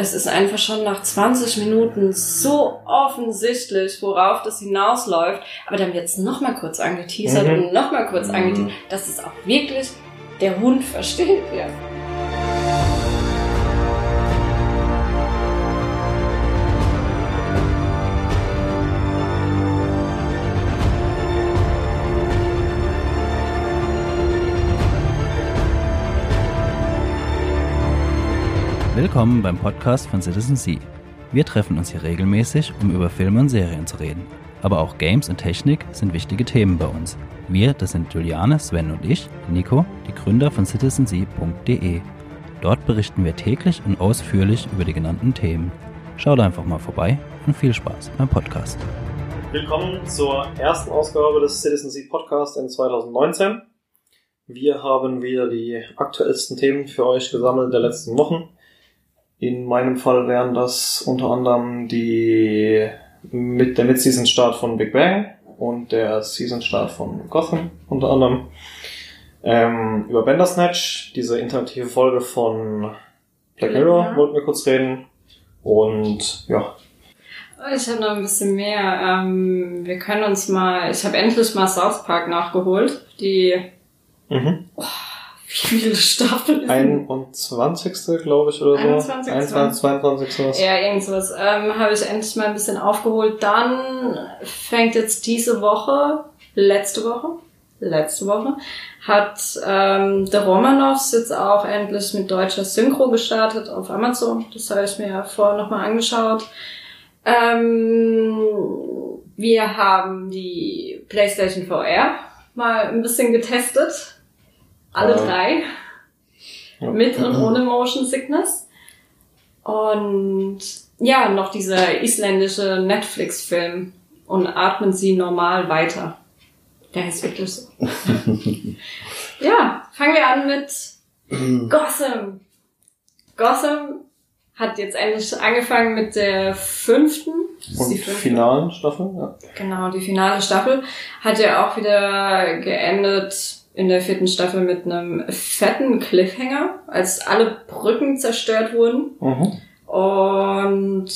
es ist einfach schon nach 20 Minuten so offensichtlich, worauf das hinausläuft. Aber dann wird es nochmal kurz angeteasert Mhm. und nochmal kurz Mhm. angeteasert, dass es auch wirklich der Hund versteht. Ja. Willkommen beim Podcast von Citizen Sea. Wir treffen uns hier regelmäßig, um über Filme und Serien zu reden. Aber auch Games und Technik sind wichtige Themen bei uns. Wir, das sind Juliane, Sven und ich, Nico, die Gründer von citizensea.de. Dort berichten wir täglich und ausführlich über die genannten Themen. Schaut einfach mal vorbei und viel Spaß beim Podcast. Willkommen zur ersten Ausgabe des Citizen Sea Podcast in 2019. Wir haben wieder die aktuellsten Themen für euch gesammelt der letzten Wochen. In meinem Fall wären das unter anderem die mit der Mid-Season-Start von Big Bang und der Season-Start von Gotham unter anderem. Ähm, über Bandersnatch, diese interaktive Folge von Black Mirror Ja. wollten wir kurz reden. Und ja, Ich habe noch ein bisschen mehr. Ähm, wir können uns mal, ich habe endlich mal South Park nachgeholt. Die, mhm. Wie viele Staffeln ist 21. glaube ich oder so. 21.. 21, 22 sowas. Ja, irgend sowas. Ähm, habe ich endlich mal ein bisschen aufgeholt. Dann fängt jetzt diese Woche, letzte Woche, letzte Woche, hat ähm, The Romanovs jetzt auch endlich mit deutscher Synchro gestartet auf Amazon. Das habe ich mir ja vorher nochmal angeschaut. Ähm, wir haben die PlayStation VR mal ein bisschen getestet. Alle Ja. drei. Ja. Mit und ohne Motion Sickness. Und ja, noch dieser isländische Netflix-Film. Und atmen Sie normal weiter. Der ist wirklich so. ja, fangen wir an mit Gotham. Gotham hat jetzt endlich angefangen mit der fünften. Und die fünfte. finalen Staffel, ja. Genau, die finale Staffel hat ja auch wieder geendet in der vierten Staffel mit einem fetten Cliffhanger, als alle Brücken zerstört wurden. Mhm. Und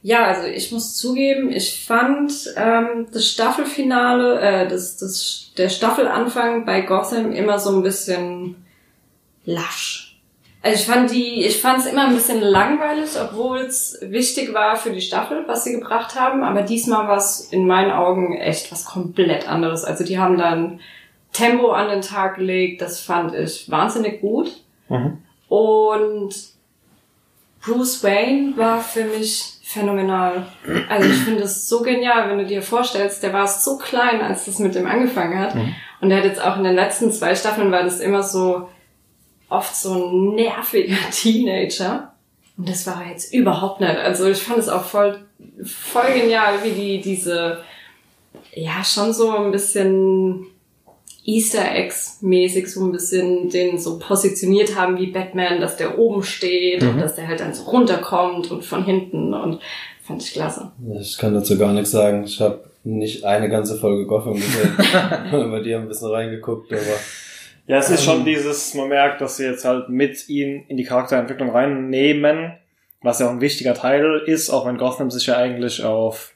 ja, also ich muss zugeben, ich fand ähm, das Staffelfinale, äh, das, das, der Staffelanfang bei Gotham immer so ein bisschen lasch. Also ich fand die, ich fand es immer ein bisschen langweilig, obwohl es wichtig war für die Staffel, was sie gebracht haben. Aber diesmal war es in meinen Augen echt was komplett anderes. Also die haben dann Tempo an den Tag gelegt, das fand ich wahnsinnig gut. Mhm. Und Bruce Wayne war für mich phänomenal. Also ich finde es so genial, wenn du dir vorstellst, der war so klein, als das mit dem angefangen hat. Mhm. Und er hat jetzt auch in den letzten zwei Staffeln war das immer so oft so ein nerviger Teenager. Und das war er jetzt überhaupt nicht. Also ich fand es auch voll, voll genial, wie die diese, ja, schon so ein bisschen Easter Eggs mäßig so ein bisschen den so positioniert haben wie Batman, dass der oben steht und Mhm. dass der halt dann so runterkommt und von hinten und fand ich klasse. Ich kann dazu gar nichts sagen. Ich habe nicht eine ganze Folge Gotham gesehen. Bei dir ein bisschen reingeguckt, aber Ja, es ist Ähm. schon dieses, man merkt, dass sie jetzt halt mit ihm in die Charakterentwicklung reinnehmen, was ja auch ein wichtiger Teil ist, auch wenn Gotham sich ja eigentlich auf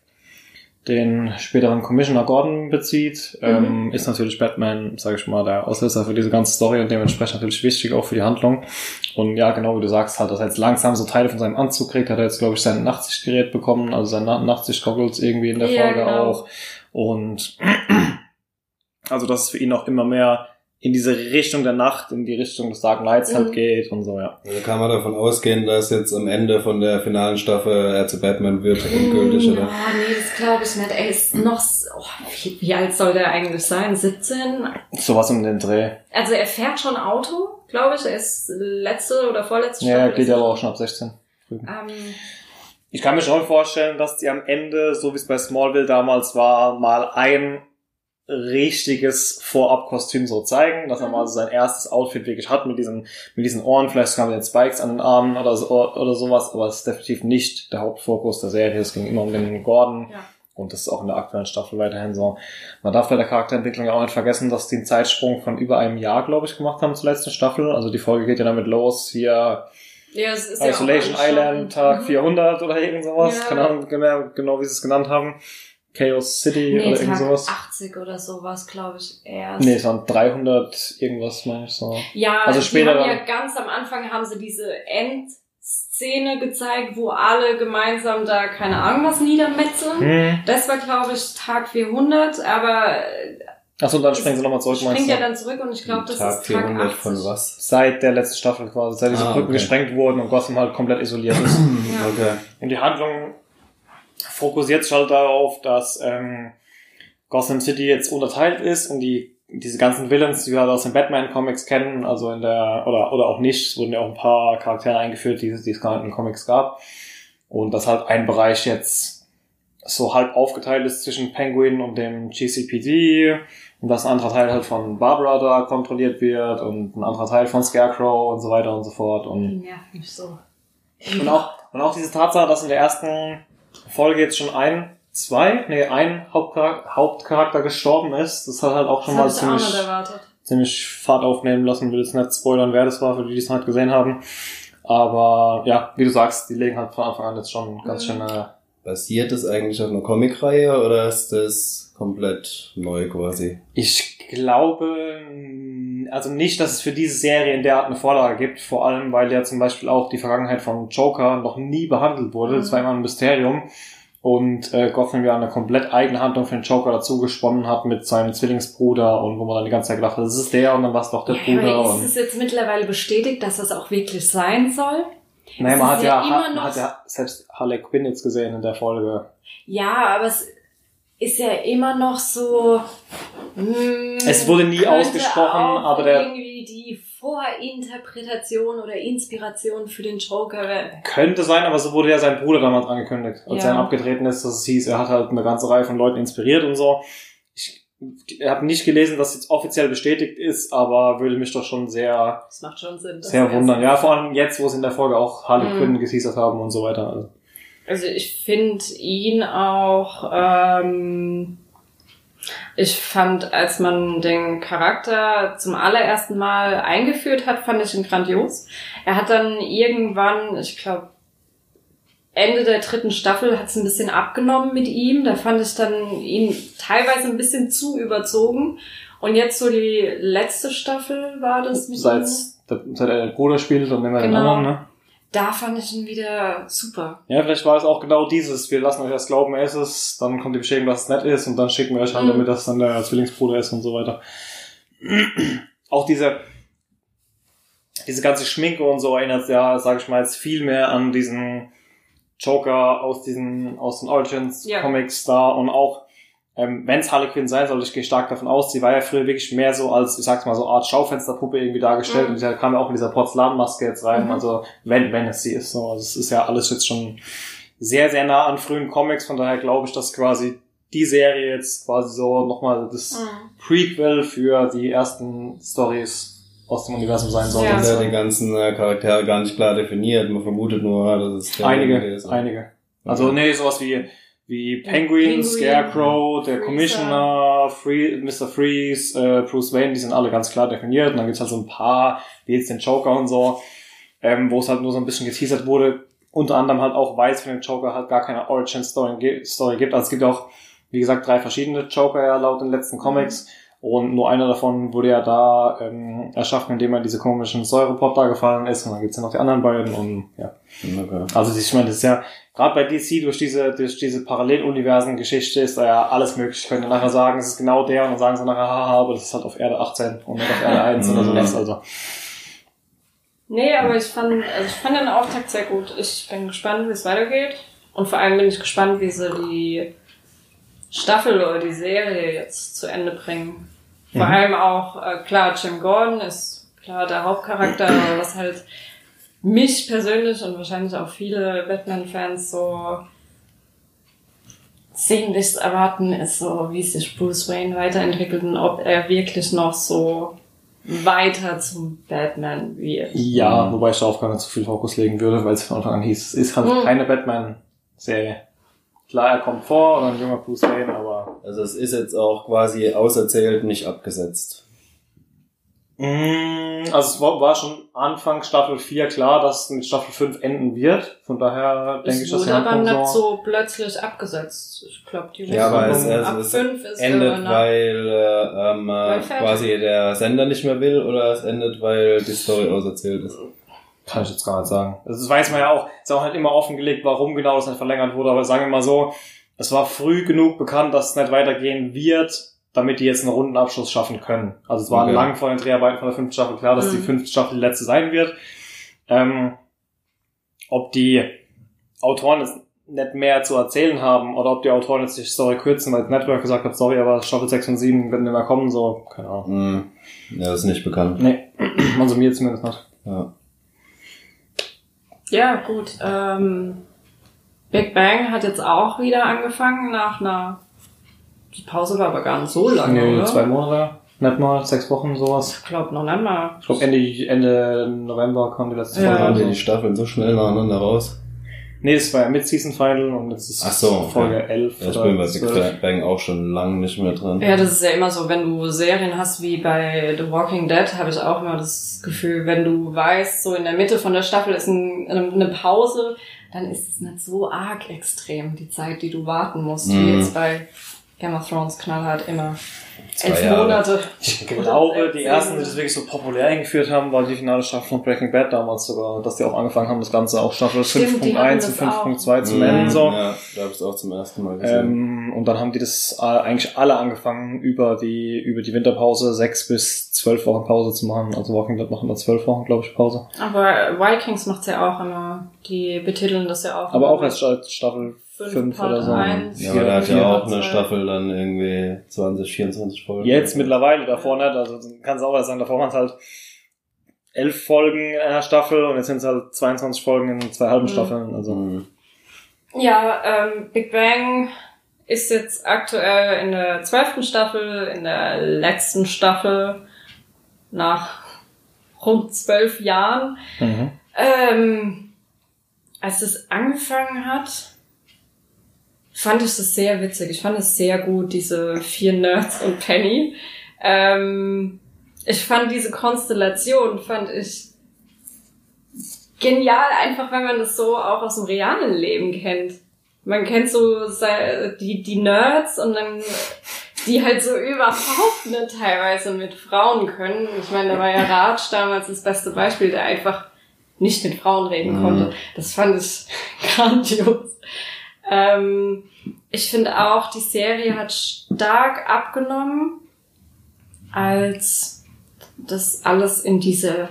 den späteren Commissioner Gordon bezieht, ähm, ist natürlich Batman, sage ich mal, der Auslöser für diese ganze Story und dementsprechend natürlich wichtig auch für die Handlung. Und ja, genau wie du sagst, halt, dass er jetzt langsam so Teile von seinem Anzug kriegt, hat er jetzt, glaube ich, sein Nachtsichtgerät bekommen, also sein Na- Nachtsicht-Goggles irgendwie in der Ja, Folge genau. auch. Und also, dass es für ihn auch immer mehr in diese Richtung der Nacht, in die Richtung des Dark Knights halt Mhm. geht und so, ja. also kann man davon ausgehen, dass jetzt am Ende von der finalen Staffel er zu Batman wird, endgültig, Mm, oder? Oh, nee, das glaube ich nicht. Er ist noch, oh, wie, wie alt soll der eigentlich sein? 17? Sowas um den Dreh. Also er fährt schon Auto, glaube ich. Er ist letzte oder vorletzte Ja, Staffel geht ja er aber auch schon. ab 16. drüben. Ähm, Ich kann mir schon vorstellen, dass die am Ende, so wie es bei Smallville damals war, mal ein richtiges Vorab-Kostüm so zeigen, dass er Mhm. mal so sein erstes Outfit wirklich hat mit diesen, mit diesen Ohren, vielleicht sogar mit den Spikes an den Armen oder so, oder sowas, aber es ist definitiv nicht der Hauptfokus der Serie. Es ging immer um den Gordon. ja. Und das ist auch in der aktuellen Staffel weiterhin so. Man darf bei der Charakterentwicklung ja auch nicht vergessen, dass die einen Zeitsprung von über einem Jahr, glaube ich, gemacht haben zur letzten Staffel. Also die Folge geht ja damit los, hier Ja, es ist ja Isolation alles Island Tag Mhm. 400 oder irgend sowas. Ja. Keine Ahnung genau, genau, wie sie es genannt haben. Chaos City Nee, oder irgend Tag sowas. 80 oder sowas, glaube ich, erst. Nee, es waren 300 irgendwas, meine ich so. Ja, Also später haben ja ganz am Anfang haben sie diese Endszene gezeigt, wo alle gemeinsam da keine Ahnung was niedermetzeln. Hm. Das war, glaube ich, Tag 400, aber Achso, dann springen sie nochmal zurück, meinst springt ja dann zurück und ich glaube, das Tag ist Tag 400 80. von was? Seit der letzten Staffel quasi, seit diese Ah, Brücken okay. gesprengt wurden und Gotham halt komplett isoliert ist. Ja. Okay. Und die Handlung fokussiert sich halt darauf, dass ähm, Gotham City jetzt unterteilt ist und die diese ganzen Villains, die wir halt aus den Batman-Comics kennen, also in der, oder, oder auch nicht, es wurden ja auch ein paar Charaktere eingeführt, die, die es gar nicht in den Comics gab. Und dass halt ein Bereich jetzt so halb aufgeteilt ist zwischen Penguin und dem GCPD und dass ein anderer Teil halt von Barbara da kontrolliert wird und ein anderer Teil von Scarecrow und so weiter und so fort. Und Die nervt mich so. und auch, und auch diese Tatsache, dass in der ersten Folge jetzt schon ein, zwei, nee, ein Hauptcharakter, Hauptcharakter gestorben ist, das hat halt auch Das schon habe mal ziemlich, ziemlich Fahrt aufnehmen lassen. Will jetzt nicht spoilern, wer das war, für die, die es noch nicht gesehen haben. Aber ja, wie du sagst, die legen halt von Anfang an jetzt schon ganz Mhm. schöne. Basiert das eigentlich auf einer Comicreihe oder ist das komplett neu quasi? Ich glaube, also nicht, dass es für diese Serie in der Art eine Vorlage gibt, vor allem weil ja zum Beispiel auch die Vergangenheit von Joker noch nie behandelt wurde. Das Mhm. war immer ein Mysterium. Und äh, Gotham ja eine komplett eigene Handlung für den Joker dazu gesponnen hat mit seinem Zwillingsbruder und wo man dann die ganze Zeit gedacht hat, das ist der und dann war es doch der Ja, Bruder. aber ist Und, es jetzt mittlerweile bestätigt, dass das auch wirklich sein soll? naja, es man hat ja ja, immer man noch- hat ja selbst Harley Quinn jetzt gesehen in der Folge. Ja, aber es ist ja immer noch so. Mh, Es wurde nie ausgesprochen, aber der- irgendwie die Vorinterpretation oder Inspiration für den Joker. Könnte sein, aber so wurde ja sein Bruder damals angekündigt, als Ja. er abgetreten ist, dass es hieß, er hat halt eine ganze Reihe von Leuten inspiriert und so. Ich, habe nicht gelesen, dass es jetzt offiziell bestätigt ist, aber würde mich doch schon sehr, Das macht schon Sinn. sehr er- wundern. Ja, vor allem jetzt, wo sie in der Folge auch Harley Mhm. Quinn geteasert haben und so weiter. Also, Also ich finde ihn auch. Ähm, ich fand, als man den Charakter zum allerersten Mal eingeführt hat, fand ich ihn grandios. Er hat dann irgendwann, ich glaube, Ende der dritten Staffel hat es ein bisschen abgenommen mit ihm. Da fand ich dann ihn teilweise ein bisschen zu überzogen. Und jetzt so die letzte Staffel war das mit seit, ihm. seit er den Bruder spielt und immer den Genau. anderen, ne? Da fand ich ihn wieder super. Ja, vielleicht war es auch genau dieses. Wir lassen euch erst glauben, er ist es, dann kommt die Bestätigung, dass es nett ist und dann schicken wir euch Mhm. damit, dass dann der Zwillingsbruder ist und so weiter. auch diese, diese ganze Schminke und so erinnert ja, sag ich mal, jetzt viel mehr an diesen Joker aus diesen, aus den Origins Ja. Comics da und auch, ähm, wenn es Harley Quinn sein soll, ich gehe stark davon aus, sie war ja früher wirklich mehr so als, ich sag's mal, so Art Schaufensterpuppe irgendwie dargestellt Mhm. und sie kam ja auch mit dieser Porzellanmaske jetzt rein, Mhm. also wenn, wenn es sie ist, so, also es ist ja alles jetzt schon sehr, sehr nah an frühen Comics, von daher glaube ich, dass quasi die Serie jetzt quasi so nochmal das Prequel für die ersten Stories aus dem Universum sein soll. Ja. Ja die ganzen äh, Charaktere gar nicht klar definiert. Man vermutet nur, dass es der Einige, ist. einige. Also nee, sowas wie wie Penguin, Penguin, Scarecrow, der Freezer. Commissioner, Free, Mr. Freeze, äh, Bruce Wayne, die sind alle ganz klar definiert. Und dann gibt's halt so ein paar, wie jetzt den Joker und so, ähm, wo es halt nur so ein bisschen geteasert wurde. Unter anderem halt auch, weil es für den Joker halt gar keine Origin-Story gi- Story gibt. Also es gibt auch, wie gesagt, drei verschiedene Joker ja laut den letzten Comics. Und nur einer davon wurde ja da ähm, erschaffen, indem er diese komischen Säurepot da gefallen ist. Und dann gibt's ja noch die anderen beiden. Und ja, Okay. also ich meine, das ist ja gerade bei DC durch diese durch diese Paralleluniversen-Geschichte ist da ja alles möglich. Ich könnte nachher sagen, es ist genau der und dann sagen sie nachher, haha, aber das ist halt auf Erde 18 und nicht auf Erde 1 oder Mhm. sowas. Also Nee, aber ich fand, also ich fand den Auftakt sehr gut. Ich bin gespannt, wie es weitergeht. Und vor allem bin ich gespannt, wie sie die Staffel oder die Serie jetzt zu Ende bringen. Vor Mhm. allem auch, äh, klar, Jim Gordon ist klar der Hauptcharakter, aber was halt mich persönlich und wahrscheinlich auch viele Batman-Fans so sehnlichst erwarten, ist so, wie sich Bruce Wayne weiterentwickelt und ob er wirklich noch so weiter zum Batman wird. ja, wobei ich darauf gar nicht so viel Fokus legen würde, weil es von Anfang an hieß, es ist halt Mhm. keine Batman-Serie. Klar, er kommt vor und ein junger Bruce Wayne, aber Also es ist jetzt auch quasi auserzählt, nicht abgesetzt. Mm, Also es war, war schon Anfang Staffel 4 klar, dass es mit Staffel 5 enden wird. Von daher denke ich, Es dass wurde die aber nicht so plötzlich abgesetzt. Ich glaube, die Ja, aber es, also ab es 5 ist endet, äh, nach- weil, äh, ähm, Weil äh, quasi der Sender nicht mehr will oder es endet, weil die Story auserzählt ist. Kann ich jetzt gar nicht sagen. Also Das weiß man ja auch. Ist auch halt immer offengelegt, warum genau das nicht verlängert wurde. Aber sagen wir mal so, es war früh genug bekannt, dass es nicht weitergehen wird, damit die jetzt einen runden Abschluss schaffen können. Also es war Okay. lang vor den Dreharbeiten von der fünften Staffel klar, dass die Mhm. fünfte Staffel die letzte sein wird. Ähm, ob die Autoren jetzt nicht mehr zu erzählen haben oder ob die Autoren jetzt die Story kürzen, weil das Network gesagt hat, sorry, aber Staffel 6 und 7 werden nicht mehr kommen, so, keine Ahnung. Hm. Ja, das ist nicht bekannt. Nee, also mir zumindest nicht. Ja. Ja, gut. Ähm, Big Bang hat jetzt auch wieder angefangen nach einer. Die Pause war aber gar nicht so lange, Nee, oder? zwei Monate, nicht mal, sechs Wochen, sowas. Ich glaube noch nicht mal. Ich glaube Ende, Ende November kam die letzte Ja. Folge. Oder die. Staffeln so schnell nacheinander raus? Nee, es war ja Mid-Season Final und jetzt ist Ach so, okay. Folge 11 Ja, ich bin bei Big 12. Bang auch schon lange nicht mehr dran. Ja, das ist ja immer so, wenn du Serien hast wie bei The Walking Dead, habe ich auch immer das Gefühl, wenn du weißt, so in der Mitte von der Staffel ist ein, eine Pause, dann ist es nicht so arg extrem, die Zeit, die du warten musst, wie Mhm. jetzt bei Game of Thrones knallhart immer. Zwei Elf Jahre. Monate. Ich glaube, die ersten, die das wirklich so populär eingeführt haben, war die finale Staffel von Breaking Bad damals sogar, dass die auch angefangen haben, das Ganze auch Staffel Stimmt, die 5.1 und hatten das auch. 5.2 zu nennen, so. Ja, da habe ich es auch zum ersten Mal gesehen. Ähm, und dann haben die das eigentlich alle angefangen, über die, über die Winterpause sechs bis zwölf Wochen Pause zu machen. Also Walking Dead machen da zwölf Wochen, glaube ich, Pause. Aber Vikings macht's ja auch immer. Die betiteln das ja auch. Aber auch erst als Staffel Fünf, 5 Part oder so. eins. ja, aber da hat ja auch zwei. eine Staffel dann irgendwie 20, 24 Folgen. Jetzt mittlerweile, davor nicht. Also kannst du auch sagen, davor waren es halt elf Folgen in einer Staffel und jetzt sind es halt 22 Folgen in zwei halben Mhm. Staffeln. Also Mhm. Ja, ähm, Big Bang ist jetzt aktuell in der zwölften Staffel, in der letzten Staffel nach rund zwölf Jahren. mhm. Ähm, als es angefangen hat, fand ich das sehr witzig. Ich fand es sehr gut, diese vier Nerds und Penny. Ähm, ich fand diese Konstellation, fand ich genial, einfach weil man das so auch aus dem realen Leben kennt. Man kennt so die, die Nerds und dann die halt so überhaupt nicht teilweise mit Frauen können. Ich meine, da war ja Raj damals das beste Beispiel, der einfach nicht mit Frauen reden Mhm. konnte. Das fand ich grandios. Ähm, ich finde auch, die Serie hat stark abgenommen, als das alles in diese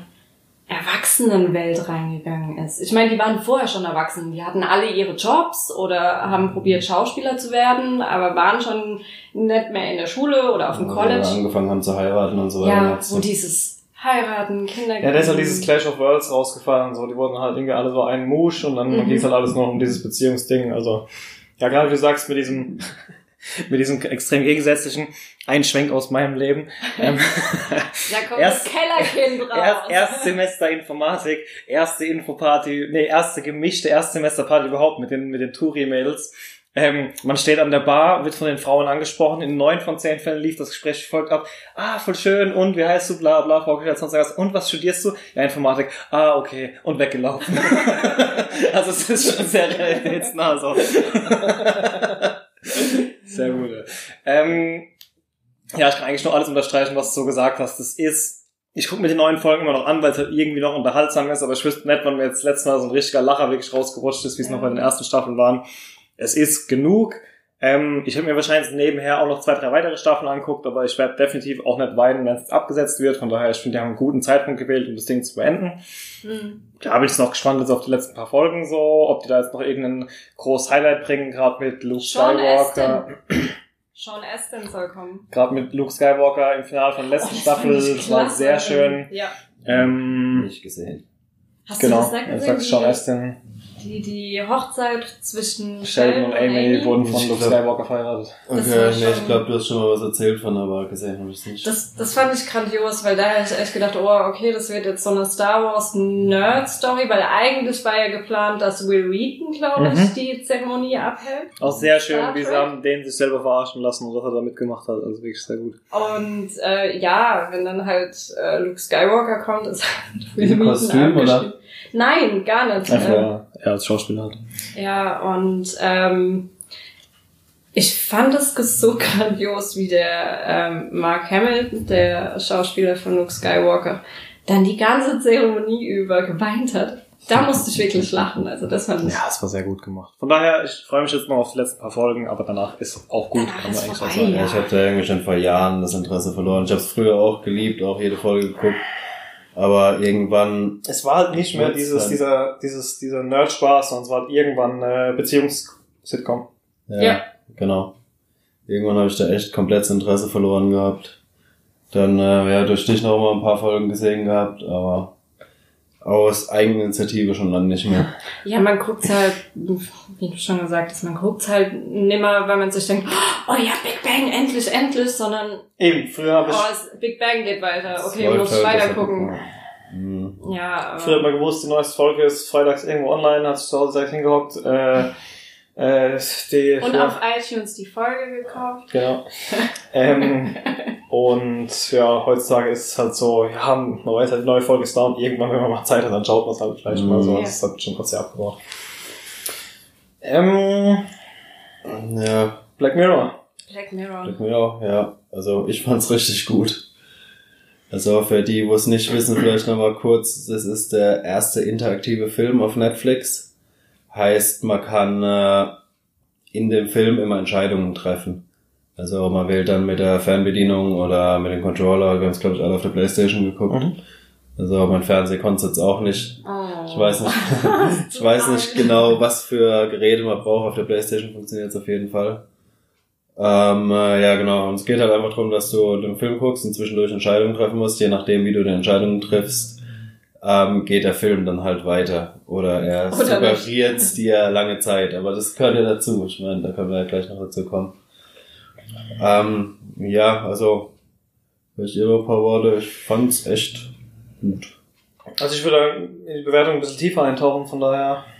Erwachsenenwelt reingegangen ist. Ich meine, die waren vorher schon erwachsen. Die hatten alle ihre Jobs oder haben probiert, Schauspieler zu werden, aber waren schon nicht mehr in der Schule oder auf dem Also, College. angefangen haben zu heiraten und so weiter. Ja, wo dieses Heiraten, Kinder Ja, da ist halt dieses Clash of Worlds rausgefallen und so. Die wurden halt irgendwie alle so ein Musch und dann Mhm. ging es halt alles nur um dieses Beziehungsding. Also, ja, gerade wie du sagst, mit diesem, mit diesem extrem gegensätzlichen Einschwenk aus meinem Leben. Ähm, Da kommt Erst- das Kellerkind raus. Erst, Erstsemester Informatik, erste Infoparty, nee, erste gemischte Erstsemesterparty überhaupt mit den, mit den Touri-Mädels. Ähm, man steht an der Bar, wird von den Frauen angesprochen. In neun von zehn Fällen lief das Gespräch folgt ab. Ah, voll schön. Und wie heißt du? Bla, bla, vorgestellt, sonst was. Und was studierst du? Ja, Informatik. Ah, okay. Und weggelaufen. also, es ist schon sehr realitätsnah, so. sehr gut. Ähm, ja, ich kann eigentlich nur alles unterstreichen, was du so gesagt hast. Das ist, ich gucke mir die neuen Folgen immer noch an, weil es halt irgendwie noch unterhaltsam ist, aber ich wüsste nicht, wann mir jetzt letztes Mal so ein richtiger Lacher wirklich rausgerutscht ist, wie es noch bei den ersten Staffeln waren. Es ist genug. Ähm, ich habe mir wahrscheinlich nebenher auch noch zwei, drei weitere Staffeln anguckt, aber ich werde definitiv auch nicht weinen, wenn es abgesetzt wird. Von daher, ich finde, die haben einen guten Zeitpunkt gewählt, um das Ding zu beenden. Hm. Da bin ich noch gespannt jetzt auf die letzten paar Folgen so, ob die da jetzt noch irgendein großes Highlight bringen, gerade mit Luke Sean Skywalker. Sean Astin soll kommen. Gerade mit Luke Skywalker im Finale von der letzten Oh, das Staffel, das war sehr schön. Ja. Ähm, Nicht gesehen. Hast genau, du das nicht gesehen? Sean Astin. Die, die Hochzeit zwischen Sheldon und Amy wurden von Luke Skywalker verheiratet. Okay, nee, ich glaube, du hast schon mal was erzählt von, aber gesehen habe ich es nicht. Das, das fand ich grandios, weil da hätte ich echt gedacht, oh, okay, das wird jetzt so eine Star Wars Nerd-Story, weil eigentlich war ja geplant, dass Will Wheaton, glaube ich, Mhm. die Zeremonie abhält. Auch sehr schön, wie sie haben den sich selber verarschen lassen und was er da mitgemacht hat. Also wirklich sehr gut. Und äh, ja, wenn dann halt äh, Luke Skywalker kommt, ist halt Will Wheaton Kostüm, oder? Nein, gar nicht. Einfach, Ähm, ja, er als Schauspieler hat. Ja, und ähm, ich fand es so grandios, wie der ähm, Mark Hamill, der Schauspieler von Luke Skywalker, dann die ganze Zeremonie über geweint hat. Da musste ich wirklich lachen. Also das fand ich. Ja, es war sehr gut gemacht. Von daher, ich freue mich jetzt noch auf die letzten paar Folgen, aber danach ist auch gut, Danach kann man eigentlich so vorbei, sagen. ja. Ich habe da irgendwie schon vor Jahren das Interesse verloren. Ich habe es früher auch geliebt, auch jede Folge geguckt. Aber irgendwann, Es war halt nicht mehr dieses, dann. dieser, dieses, dieser Nerd-Spaß, sondern es war halt irgendwann äh, Beziehungs-Sitcom. ja, Ja. genau. Irgendwann habe ich da echt komplett das Interesse verloren gehabt. Dann, äh, ja, durch dich noch mal ein paar Folgen gesehen gehabt, aber aus Eigeninitiative schon lange nicht mehr. Ja, man guckt halt, wie du schon gesagt hast, man guckt halt nimmer, weil man sich denkt, oh ja, Big Bang, endlich, endlich, sondern Eben, früher habe ich, oh, es, Big Bang geht weiter. Okay, muss halt, weiter gucken. gucken. Mhm. Ja, aber früher hat man gewusst, die neueste Folge ist freitags irgendwo online, hat sich zu Hause direkt hingehockt, äh, äh, die, und ja, auf iTunes die Folge gekauft. Genau. ähm, und ja, heutzutage ist es halt so, ja, man weiß halt, die neue Folge ist da und irgendwann, wenn man mal Zeit hat, dann schaut man es halt vielleicht mal so. Ja. Das hat schon kurz sehr abgebaut. Ähm, Ja, Black Mirror. Black Mirror. Black Mirror, ja. Also ich fand's richtig gut. Also für die, wo es nicht wissen, vielleicht nochmal kurz, das ist der erste interaktive Film auf Netflix. Heißt, man kann äh, in dem Film immer Entscheidungen treffen. Also man wählt dann mit der Fernbedienung oder mit dem Controller, wir haben es glaube ich alle auf der Playstation geguckt. Mhm. Also mein Fernseher konnte es jetzt auch nicht. Oh. Ich weiß nicht, ich weiß nicht genau, was für Geräte man braucht. Auf der Playstation funktioniert es auf jeden Fall. Ähm, äh, ja, genau. Und es geht halt einfach darum, dass du den Film guckst und zwischendurch Entscheidungen treffen musst. Je nachdem, wie du die Entscheidungen triffst, ähm, geht der Film dann halt weiter. Oder er suggeriert dir lange Zeit. Aber das gehört ja dazu. Ich meine, da können wir ja gleich noch dazu kommen. Ähm, ja, also, vielleicht ihr noch ein paar Worte. Ich fand's echt gut. Also ich würde in die Bewertung ein bisschen tiefer eintauchen, von daher.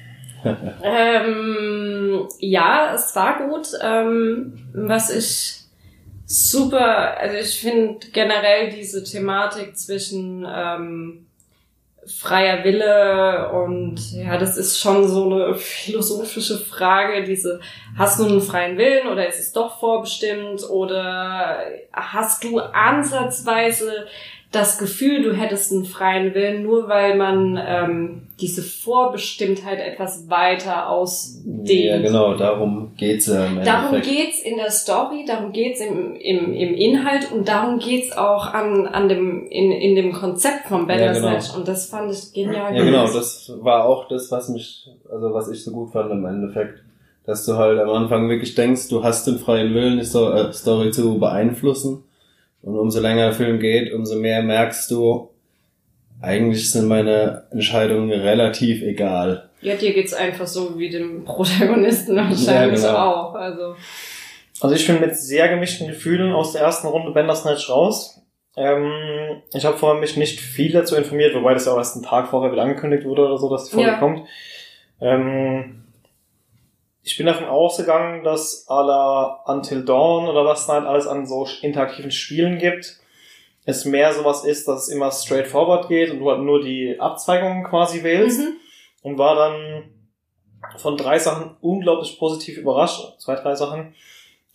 Ähm, ja, es war gut. Ähm, was ich super, also ich finde generell diese Thematik zwischen ähm, freier Wille und ja, das ist schon so eine philosophische Frage, diese, hast du einen freien Willen oder ist es doch vorbestimmt oder hast du ansatzweise das Gefühl, du hättest einen freien Willen, nur weil man ähm, diese Vorbestimmtheit etwas weiter ausdehnt. Ja, genau, darum geht's ja im Darum Endeffekt. geht's in der Story, darum geht's im, im, im Inhalt und darum geht's auch an, an dem, in, in dem Konzept vom Bandersnatch. genau. Und das fand ich genial. Ja, genau, das war auch das, was mich, also was ich so gut fand im Endeffekt. Dass du halt am Anfang wirklich denkst, du hast den freien Willen, die äh, Story zu beeinflussen. Und umso länger der Film geht, umso mehr merkst du, eigentlich sind meine Entscheidungen relativ egal. Ja, dir geht's einfach so wie dem Protagonisten wahrscheinlich Ja, genau. auch. Also, Also ich bin mit sehr gemischten Gefühlen aus der ersten Runde Bandersnatch raus. Ähm, ich habe vorher mich nicht viel dazu informiert, wobei das ja auch erst einen Tag vorher wieder angekündigt wurde oder so, dass die Folge Ja. kommt. Ähm, ich bin davon ausgegangen, dass à la Until Dawn oder was halt alles an so interaktiven Spielen gibt, es mehr sowas ist, dass es immer straightforward geht und du halt nur die Abzweigungen quasi wählst mhm. und war dann von drei Sachen unglaublich positiv überrascht. Zwei, drei Sachen.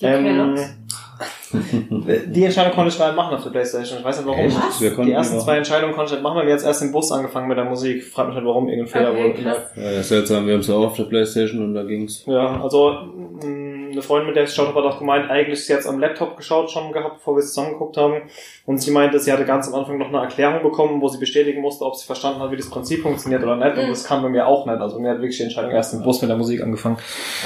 Die Ähm, die Entscheidung konnte ich nicht machen auf der Playstation. Ich weiß nicht warum. Konnten Die ersten zwei Entscheidungen konnte ich nicht machen, weil wir jetzt erst im Bus angefangen mit der Musik. Frag mich nicht warum, irgendein Fehler Okay, krass. Ja, ja, seltsam, wir haben es auch auf der Playstation und da ging's. Ja, also mh, eine Freundin, mit der ich geschaut habe, hat auch gemeint, eigentlich sie hat am Laptop geschaut schon gehabt, bevor wir es zusammengeguckt haben. Und sie meinte, sie hatte ganz am Anfang noch eine Erklärung bekommen, wo sie bestätigen musste, ob sie verstanden hat, wie das Prinzip funktioniert oder nicht. Und Mhm. das kam bei mir auch nicht. Also mir hat wirklich die Entscheidung erst im Bus mit der Musik angefangen.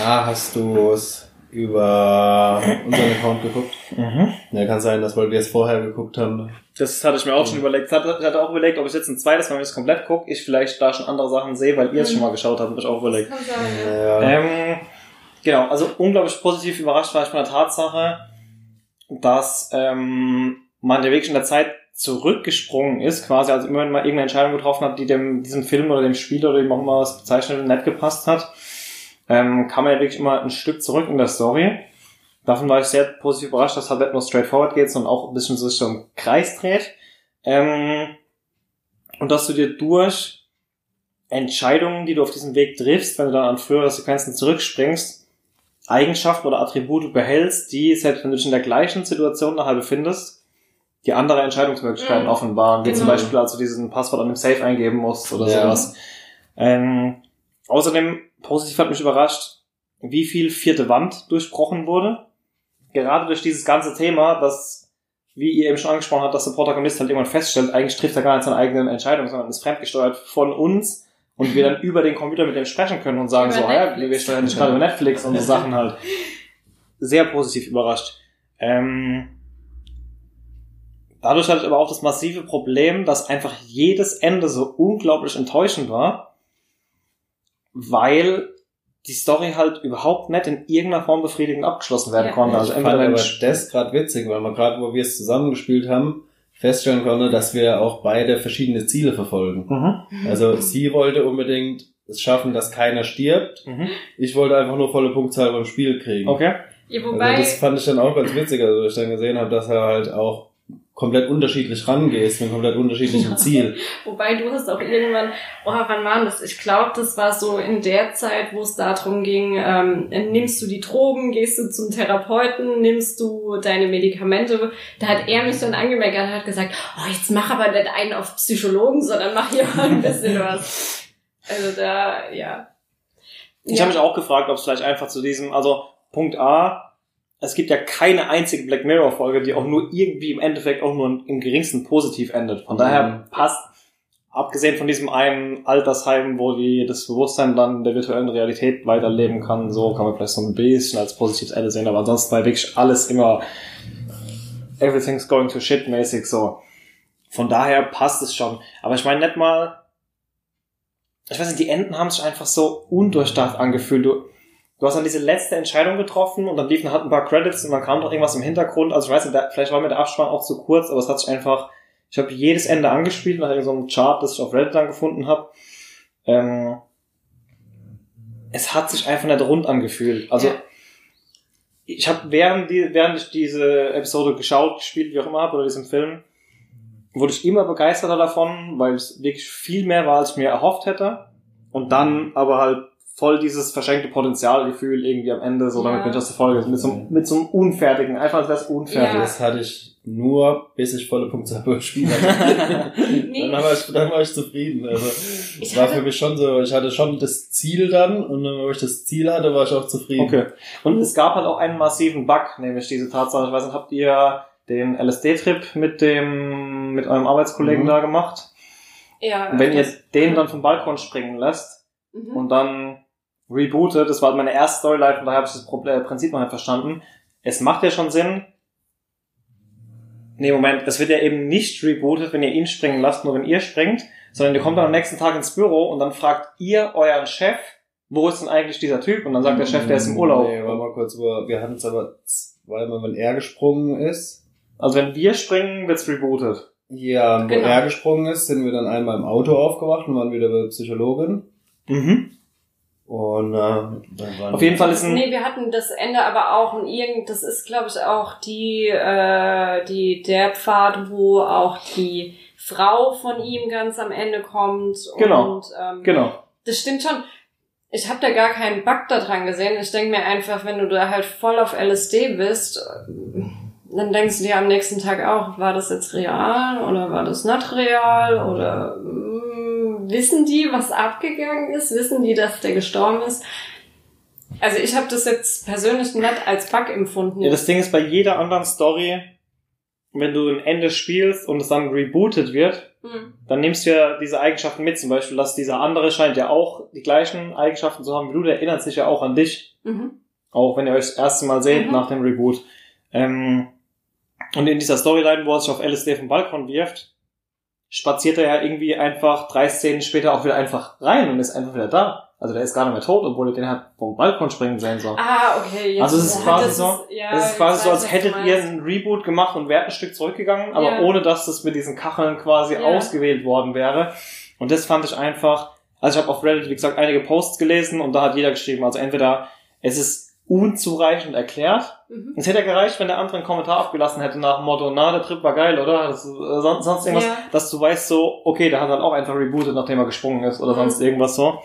Ah, hast du es über unseren Account geguckt. Mhm. Ja, kann sein, dass weil wir es vorher geguckt haben. Das hatte ich mir auch schon überlegt. Ich hatte, ich hatte auch überlegt, ob ich jetzt ein zweites Mal, wenn ich es komplett gucke, ich vielleicht da schon andere Sachen sehe, weil ihr es Mhm. schon mal geschaut habt, habe ich auch überlegt. Ja. Ähm, genau, also unglaublich positiv überrascht war ich von der Tatsache, dass ähm, man ja wirklich in der Zeit zurückgesprungen ist, quasi, also immer wenn man irgendeine Entscheidung getroffen hat, die dem diesem Film oder dem Spiel oder dem auch immer was bezeichnet wird, nicht gepasst hat, ähm, kam man ja wirklich immer ein Stück zurück in der Story. Davon war ich sehr positiv überrascht, dass halt nicht nur straightforward geht, sondern auch ein bisschen so sich im Kreis dreht. Ähm, und dass du dir durch Entscheidungen, die du auf diesem Weg triffst, wenn du dann an frühere Sequenzen zurückspringst, Eigenschaften oder Attribute behältst, die, selbst wenn du dich in der gleichen Situation nachher befindest, die andere Entscheidungsmöglichkeiten Mhm. offenbaren, wie zum Genau. Beispiel, als du diesen Passwort an dem Safe eingeben musst oder Ja. sowas. Ähm, außerdem, positiv hat mich überrascht, wie viel vierte Wand durchbrochen wurde. Gerade durch dieses ganze Thema, dass, wie ihr eben schon angesprochen habt, dass der Protagonist halt irgendwann feststellt, eigentlich trifft er gar nicht seine eigenen Entscheidungen, sondern ist fremdgesteuert von uns und wir dann über den Computer mit dem sprechen können und sagen Über so, ja, Netflix. wir steuern dich gerade über Netflix und so Sachen halt. Sehr positiv überrascht. Ähm, dadurch hatte ich aber auch das massive Problem, dass einfach jedes Ende so unglaublich enttäuschend war, weil die Story halt überhaupt nicht in irgendeiner Form befriedigend abgeschlossen werden Ja. konnte. Also ich fand wenn aber das gerade witzig, weil man gerade, wo wir es zusammengespielt haben, feststellen konnte, dass wir auch beide verschiedene Ziele verfolgen. mhm. Also sie wollte unbedingt es schaffen, dass keiner stirbt. Mhm. Ich wollte einfach nur volle Punktzahl beim Spiel kriegen. Okay. Ja, Also wobei, das fand ich dann auch ganz witzig, also als ich dann gesehen habe, dass er halt auch komplett unterschiedlich rangehst, mit komplett unterschiedlichem Ziel. wobei du hast auch irgendwann, oh, wann war das? Ich glaube, das war so in der Zeit, wo es darum ging, ähm, nimmst du die Drogen, gehst du zum Therapeuten, nimmst du deine Medikamente. Da hat er mich dann angemeckert und hat gesagt, oh, jetzt mach aber nicht einen auf Psychologen, sondern mach hier mal ein bisschen was. Also da, ja. Ich ja. habe mich auch gefragt, ob es vielleicht einfach zu diesem, also Punkt A, es gibt ja keine einzige Black Mirror Folge, die auch nur irgendwie im Endeffekt auch nur im geringsten positiv endet. Von daher Mhm. passt, abgesehen von diesem einen Altersheim, wo die das Bewusstsein dann der virtuellen Realität weiterleben kann, so kann man vielleicht so ein bisschen als positives Ende sehen, aber ansonsten war wirklich alles immer everything's going to shit mäßig so. Von daher passt es schon. Aber ich meine nicht mal, ich weiß nicht, die Enden haben sich einfach so undurchdacht angefühlt. Du, du hast dann diese letzte Entscheidung getroffen und dann liefen halt ein paar Credits und dann kam doch irgendwas im Hintergrund. Also ich weiß nicht, vielleicht war mir der Abspann auch zu kurz, aber es hat sich einfach, ich habe jedes Ende angespielt nach so einem Chart, das ich auf Reddit dann gefunden habe. Ähm, es hat sich einfach nicht rund angefühlt. Also Ja. ich habe während, die, während ich diese Episode geschaut, gespielt, wie auch immer habe, oder diesen Film, wurde ich immer begeisterter davon, weil es wirklich viel mehr war, als ich mir erhofft hätte. Und dann aber halt voll dieses verschenkte Potenzialgefühl irgendwie am Ende, so damit Ja. bin ich aus der Folge, mit so, mit so einem Unfertigen, einfach als wäre es unfertig. Ja. Das hatte ich nur, bis ich volle Punktzahl beim Spiel hatte. Nee. Dann war ich, dann war ich zufrieden. Also Ich es war hatte- für mich schon so, ich hatte schon das Ziel dann und dann, wo ich das Ziel hatte, war ich auch zufrieden. Okay. Und es gab halt auch einen massiven Bug, nämlich diese Tatsache, ich weiß nicht, habt ihr den LSD-Trip mit dem, mit eurem Arbeitskollegen Mhm. da gemacht? ja, Und wenn ihr den dann vom Balkon springen lässt Mhm. und dann rebootet, das war halt meine erste Storyline, von daher habe ich das äh, Prinzip noch nicht verstanden. Es macht ja schon Sinn. Nee, Moment, es wird ja eben nicht rebootet, wenn ihr ihn springen lasst, nur wenn ihr springt, sondern ihr kommt dann am nächsten Tag ins Büro und dann fragt ihr euren Chef, wo ist denn eigentlich dieser Typ? Und dann sagt der Chef, der ist im Urlaub. Nee, warte mal kurz, über, wir hatten es aber zweimal, wenn er gesprungen ist. Also wenn wir springen, wird's rebootet. Ja, wo Genau. er gesprungen ist, sind wir dann einmal im Auto aufgewacht und waren wieder bei der Psychologin. Mhm. Und äh, dann waren Auf jeden Fall ist ein... Nee, wir hatten das Ende aber auch und irgend, das ist glaube ich auch die, äh, die, der Pfad, wo auch die Frau von ihm ganz am Ende kommt. Genau. Und, ähm, Genau. Das stimmt schon. Ich habe da gar keinen Bug da dran gesehen. Ich denke mir einfach, wenn du da halt voll auf LSD bist, äh, dann denkst du dir am nächsten Tag auch, war das jetzt real oder war das nicht real oder mm, wissen die, was abgegangen ist? Wissen die, dass der gestorben ist? Also ich habe das jetzt persönlich nicht als Bug empfunden. Ja, das Ding ist bei jeder anderen Story, wenn du ein Ende spielst und es dann rebootet wird, Hm. dann nimmst du ja diese Eigenschaften mit. Zum Beispiel, dass dieser andere scheint ja auch die gleichen Eigenschaften zu haben wie du, der erinnert sich ja auch an dich. Mhm. Auch wenn ihr euch das erste Mal seht Mhm. nach dem Reboot. Ähm, und in dieser Storyline, wo er sich auf LSD vom Balkon wirft, spaziert er ja irgendwie einfach drei Szenen später auch wieder einfach rein und ist einfach wieder da. Also der ist gar nicht mehr tot, obwohl er den hat vom Balkon springen sehen soll. Ah, okay. Jetzt, Also es ist quasi das so, ist- ja, es ist quasi so, als hättet ihr meinst. ein Reboot gemacht und wärt ein Stück zurückgegangen, aber Ja. ohne dass das mit diesen Kacheln quasi Ja. ausgewählt worden wäre. Und das fand ich einfach, also ich habe auf Reddit, wie gesagt, einige Posts gelesen und da hat jeder geschrieben, also entweder es ist unzureichend erklärt, Mhm. es hätte ja gereicht, wenn der andere einen Kommentar abgelassen hätte nach dem Motto, na, der Trip war geil, oder? Das, äh, sonst, sonst irgendwas, Ja. dass du weißt so, okay, der hat dann auch einfach rebootet, nachdem er gesprungen ist oder Mhm. sonst irgendwas so.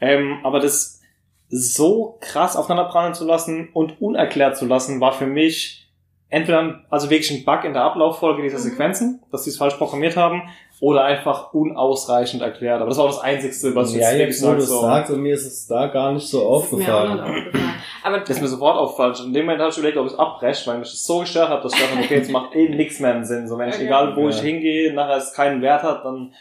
Ähm, aber das so krass aufeinanderprallen zu lassen und unerklärt zu lassen, war für mich entweder also wirklich ein Bug in der Ablauffolge dieser Mhm. Sequenzen, dass sie es falsch programmiert haben, oder einfach unausreichend erklärt. Aber das war auch das Einzigste, was ich ja, jetzt wirklich jetzt wo du So. sagst, und mir ist es da gar nicht so ist mir aufgefallen. nicht aufgefallen. Aber Das ist mir sofort aufgefallen. In dem Moment habe ich überlegt, ob ich es abbreche, weil mich das so gestört hat, dass ich dachte, okay, jetzt macht eh nichts mehr einen Sinn. So, wenn ich, Okay. egal wo Ja. ich hingehe, nachher es keinen Wert hat, dann,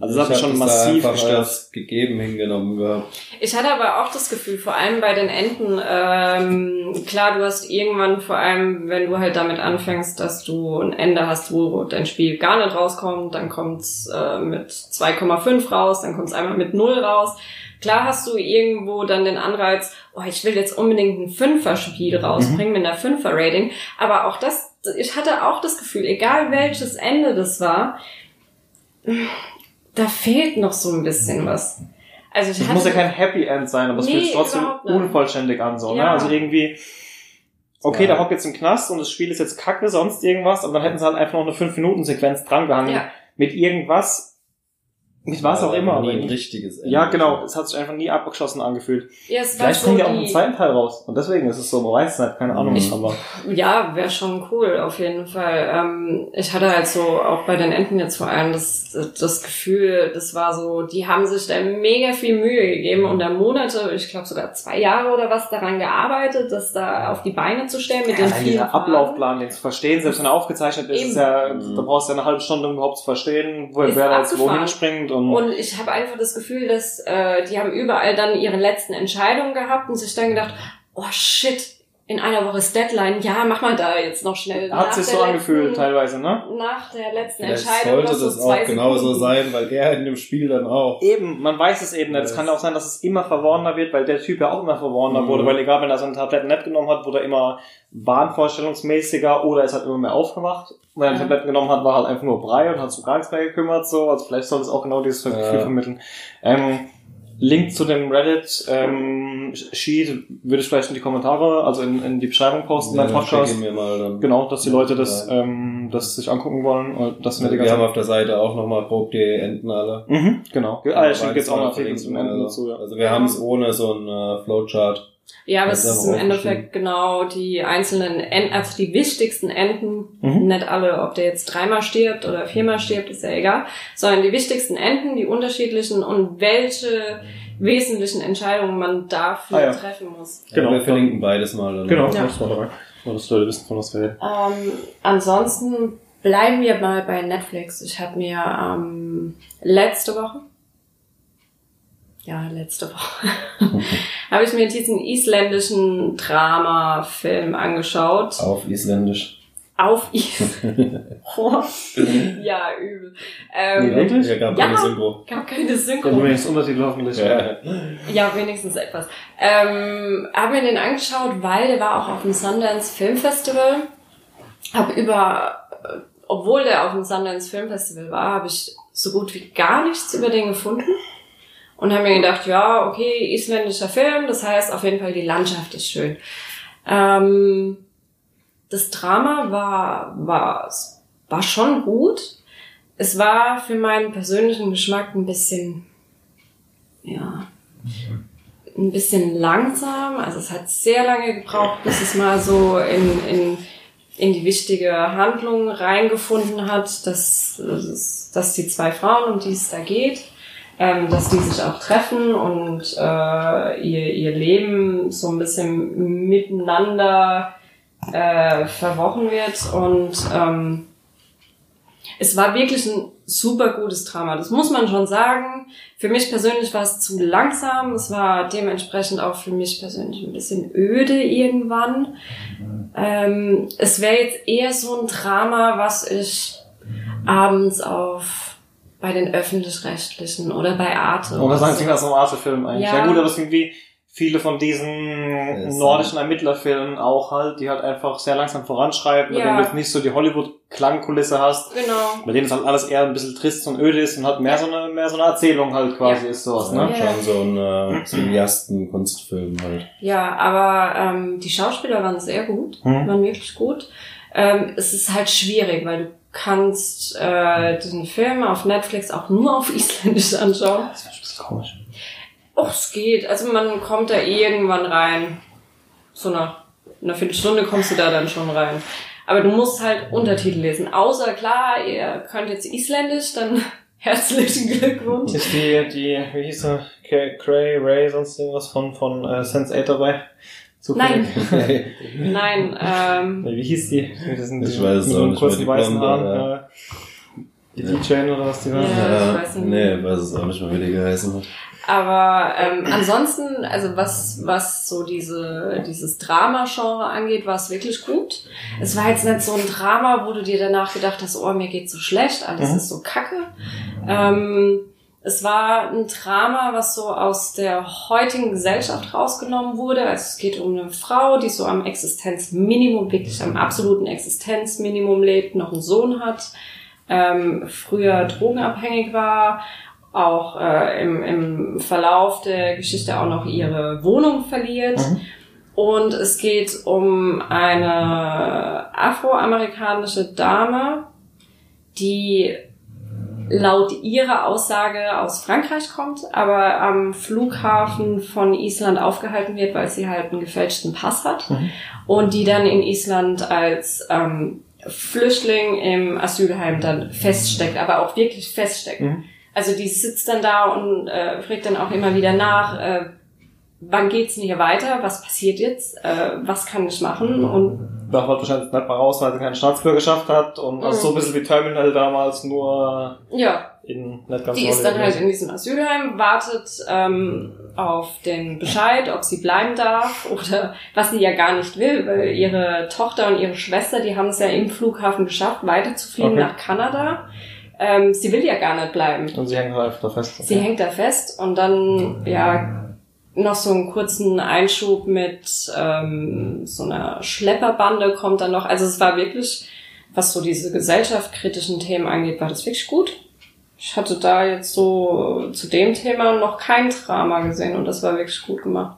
also das hat ich mich schon massiv einfach gestört. als gegeben hingenommen gehabt. Ich hatte aber auch das Gefühl, vor allem bei den Enten, ähm, klar, du hast irgendwann, vor allem, wenn du halt damit anfängst, dass du ein Ende hast, wo dein Spiel gar nicht rauskommt, dann kommt's äh, mit 2,5 raus, dann kommt's einmal mit 0 raus. Klar hast du irgendwo dann den Anreiz, oh, ich will jetzt unbedingt ein Fünfer-Spiel rausbringen mit einer Fünfer-Rating. Aber auch das, ich hatte auch das Gefühl, egal welches Ende das war, da fehlt noch so ein bisschen was. Also ich Es muss ja kein Happy End sein, aber es Nee, fühlt sich trotzdem unvollständig an, so, ne? Ja. Also irgendwie, okay, Ja. der hockt jetzt im Knast und das Spiel ist jetzt kacke, sonst irgendwas, aber dann hätten sie halt einfach noch eine 5-Minuten-Sequenz drangehangen. Ja. Mit irgendwas, mit was auch immer. Nie aber ein richtiges Ende. ja, genau, es hat sich einfach nie abgeschlossen angefühlt. Ja, es war Vielleicht so kommt ja auch einen zweiten Teil raus. Und deswegen ist es so, man weiß es nicht, keine Ahnung, Ich- aber. Ja, wäre schon cool, auf jeden Fall. Ähm, ich hatte halt so, auch bei den Enten jetzt vor allem, das, das Gefühl, das war so, die haben sich da mega viel Mühe gegeben und da Monate, ich glaube sogar zwei Jahre oder was daran gearbeitet, das da auf die Beine zu stellen mit Ja, den vielen dieser. Ablaufplan, den zu verstehen, selbst wenn er aufgezeichnet ist, ist ja, Eben. da brauchst du ja eine halbe Stunde, um überhaupt zu verstehen, wo, Ist wer da jetzt wohin springt und, Und ich habe einfach das Gefühl, dass äh, die haben überall dann ihre letzten Entscheidungen gehabt und sich dann gedacht, oh shit, in einer Woche ist Deadline, ja, mach mal da jetzt noch schnell. hat nach sich so angefühlt teilweise, ne? Nach der letzten Vielleicht Entscheidung sollte so das zwei auch genauso sein, weil er in dem Spiel dann auch. Eben, man weiß es eben nicht. Es Ja, kann es- auch sein, dass es immer verworrener wird, weil der Typ ja auch immer verworrener Mhm. wurde, weil egal, wenn er so ein Tablett nicht genommen hat, wurde er immer wahnvorstellungsmäßiger oder ist halt immer mehr aufgewacht. Wenn er ein. Tablett genommen hat, war halt einfach nur Brei und hat sich um gar nichts mehr gekümmert, so. Also vielleicht soll es auch genau dieses Gefühl Ja. vermitteln. Ähm, Link zu dem Reddit ähm, Sheet würde ich vielleicht in die Kommentare, also in, in die Beschreibung posten beim Podcast. mal dann. Genau, dass die Leute das, Ja. ähm, das sich angucken wollen und das sind ja die wir haben auf der Seite auch nochmal grob die Enden alle. Mhm, genau. Ah, ja, stimmt, jetzt auch noch Artikel zum verlinken, Ende also, dazu, ja. Also wir haben es ohne so ein äh, Flowchart. Ja, aber Das es ist im Endeffekt genau die einzelnen Enden, also die wichtigsten Enden, Mhm. nicht alle, ob der jetzt dreimal stirbt oder viermal stirbt, ist ja egal, sondern die wichtigsten Enden, die unterschiedlichen und welche wesentlichen Entscheidungen man dafür Ah, ja. treffen muss. Genau. Ja, wir verlinken beides mal dann. Genau, Ja. das dabei. Nur, dass Leute wissen, von was wir reden. Ähm, ansonsten bleiben wir mal bei Netflix. Ich habe mir ähm, letzte Woche, ja, letzte Woche, habe ich mir diesen isländischen Drama-Film angeschaut. Auf Isländisch. Auf Is. Oh. ja, übel. Ähm, Nee, wirklich? Ja, gab Ja. keine Synchro. gab keine Synchro. meinst Untertitel hoffentlich. Ja. Ja, wenigstens etwas. Ähm, hab mir den angeschaut, weil der war auch auf dem Sundance Film Festival. Hab über, obwohl der auf dem Sundance Film Festival war, habe ich so gut wie gar nichts über den gefunden. Und habe mir gedacht, ja, okay, isländischer Film, das heißt auf jeden Fall, die Landschaft ist schön. Ähm, das Drama war, war, war schon gut. Es war für meinen persönlichen Geschmack ein bisschen, ja, ein bisschen langsam. Also es hat sehr lange gebraucht, bis es mal so in, in, in die wichtige Handlung reingefunden hat, dass, dass die zwei Frauen, um die es da geht, ähm, dass die sich auch treffen und äh, ihr, ihr Leben so ein bisschen miteinander äh, verwochen wird. Und ähm, Es war wirklich ein super gutes Drama, das muss man schon sagen. Für mich persönlich war es zu langsam. Es war dementsprechend auch für mich persönlich ein bisschen öde irgendwann. Ähm, es wäre jetzt eher so ein Drama, was ich abends auf bei den öffentlich-rechtlichen oder bei Arte. Oder sagen so. Sie das im Arte-Film eigentlich? Ja. Ja. gut, aber es sind wie viele von diesen ist nordischen Ermittlerfilmen auch halt, die halt einfach sehr langsam voranschreiten, bei Ja. denen du jetzt nicht so die Hollywood-Klangkulisse hast, Genau. bei denen es halt alles eher ein bisschen trist und öde ist und halt mehr so eine, mehr so eine Erzählung halt quasi ist sowas, Ja, ne? Ja. Schon so ein äh, Cineasten-Kunstfilm halt. Ja, aber ähm, die Schauspieler waren sehr gut, Hm. waren wirklich gut. Ähm, es ist halt schwierig, weil du kannst äh, den Film auf Netflix auch nur auf Isländisch anschauen. Das ist ein bisschen komisch. Och, es geht. Also man kommt da irgendwann rein. So nach einer Viertelstunde kommst du da dann schon rein. Aber du musst halt Untertitel lesen. Außer klar, ihr könnt jetzt Isländisch, dann herzlichen Glückwunsch. Ist die, die, wie hieß sie? Cray, Cray, Ray, sonst irgendwas von, von äh, Sense8 dabei? Zufällig? Nein, ähm, wie hieß die? Das sind Ich die weiß es mit auch nicht kurzen die weißen Blonde, Haaren. Äh, die DJ oder was die war? Ja. ich weiß nicht. nee, weiß es auch nicht mehr, wie die geheißen hat. Aber ähm, ansonsten, also was, was so diese, dieses Drama-Genre angeht, war es wirklich gut. Es war jetzt nicht so ein Drama, wo du dir danach gedacht hast, oh, mir geht's so schlecht, alles Mhm. ist so kacke. Ähm, es war ein Drama, was so aus der heutigen Gesellschaft rausgenommen wurde. Also es geht um eine Frau, die so am Existenzminimum, wirklich am absoluten Existenzminimum lebt, noch einen Sohn hat, ähm, früher drogenabhängig war, auch äh, im, im Verlauf der Geschichte auch noch ihre Wohnung verliert. Mhm. Und es geht um eine afroamerikanische Dame, die laut ihrer Aussage aus Frankreich kommt, aber am Flughafen von Island aufgehalten wird, weil sie halt einen gefälschten Pass hat Mhm. und die dann in Island als ähm, Flüchtling im Asylheim dann feststeckt, aber auch wirklich feststeckt. Mhm. Also die sitzt dann da und äh, fragt dann auch immer wieder nach, äh, wann geht's denn hier weiter, was passiert jetzt, äh, was kann ich machen und Wahrscheinlich nicht mal raus, weil sie keine Staatsbürgerschaft hat. Und also Mhm. so ein bisschen wie Terminal damals, nur ja, in nicht ganz Die ist dann halt in diesem Asylheim, wartet ähm, auf den Bescheid, ob sie bleiben darf oder was sie ja gar nicht will, weil ihre Tochter und ihre Schwester, die haben es ja im Flughafen geschafft, weiterzufliegen Okay. nach Kanada. Ähm, sie will ja gar nicht bleiben. Und sie hängt halt da fest. Sie hängt da fest und dann, ja, noch so einen kurzen Einschub mit ähm, so einer Schlepperbande kommt dann noch. Also es war wirklich, was so diese gesellschaftskritischen Themen angeht, war das wirklich gut. Ich hatte da jetzt so zu dem Thema noch kein Drama gesehen und das war wirklich gut gemacht.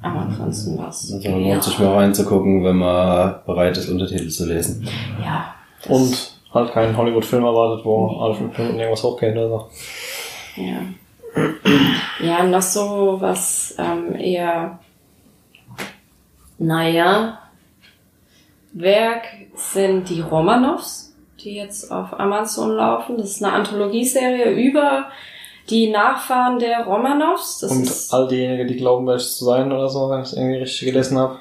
Aber ansonsten war's. Also lohnt sich mal reinzugucken, wenn man bereit ist, Untertitel zu lesen. Ja. Und halt keinen Hollywood-Film erwartet, wo alle fünf Minuten irgendwas hochgehen oder so. Ja. Ja, noch so was ähm, eher, naja, Werk sind die Romanovs, die jetzt auf Amazon laufen. Das ist eine Anthologieserie über die Nachfahren der Romanovs. Das Und all diejenigen, die glauben, welche zu sein oder so, wenn ich es irgendwie richtig gelesen habe.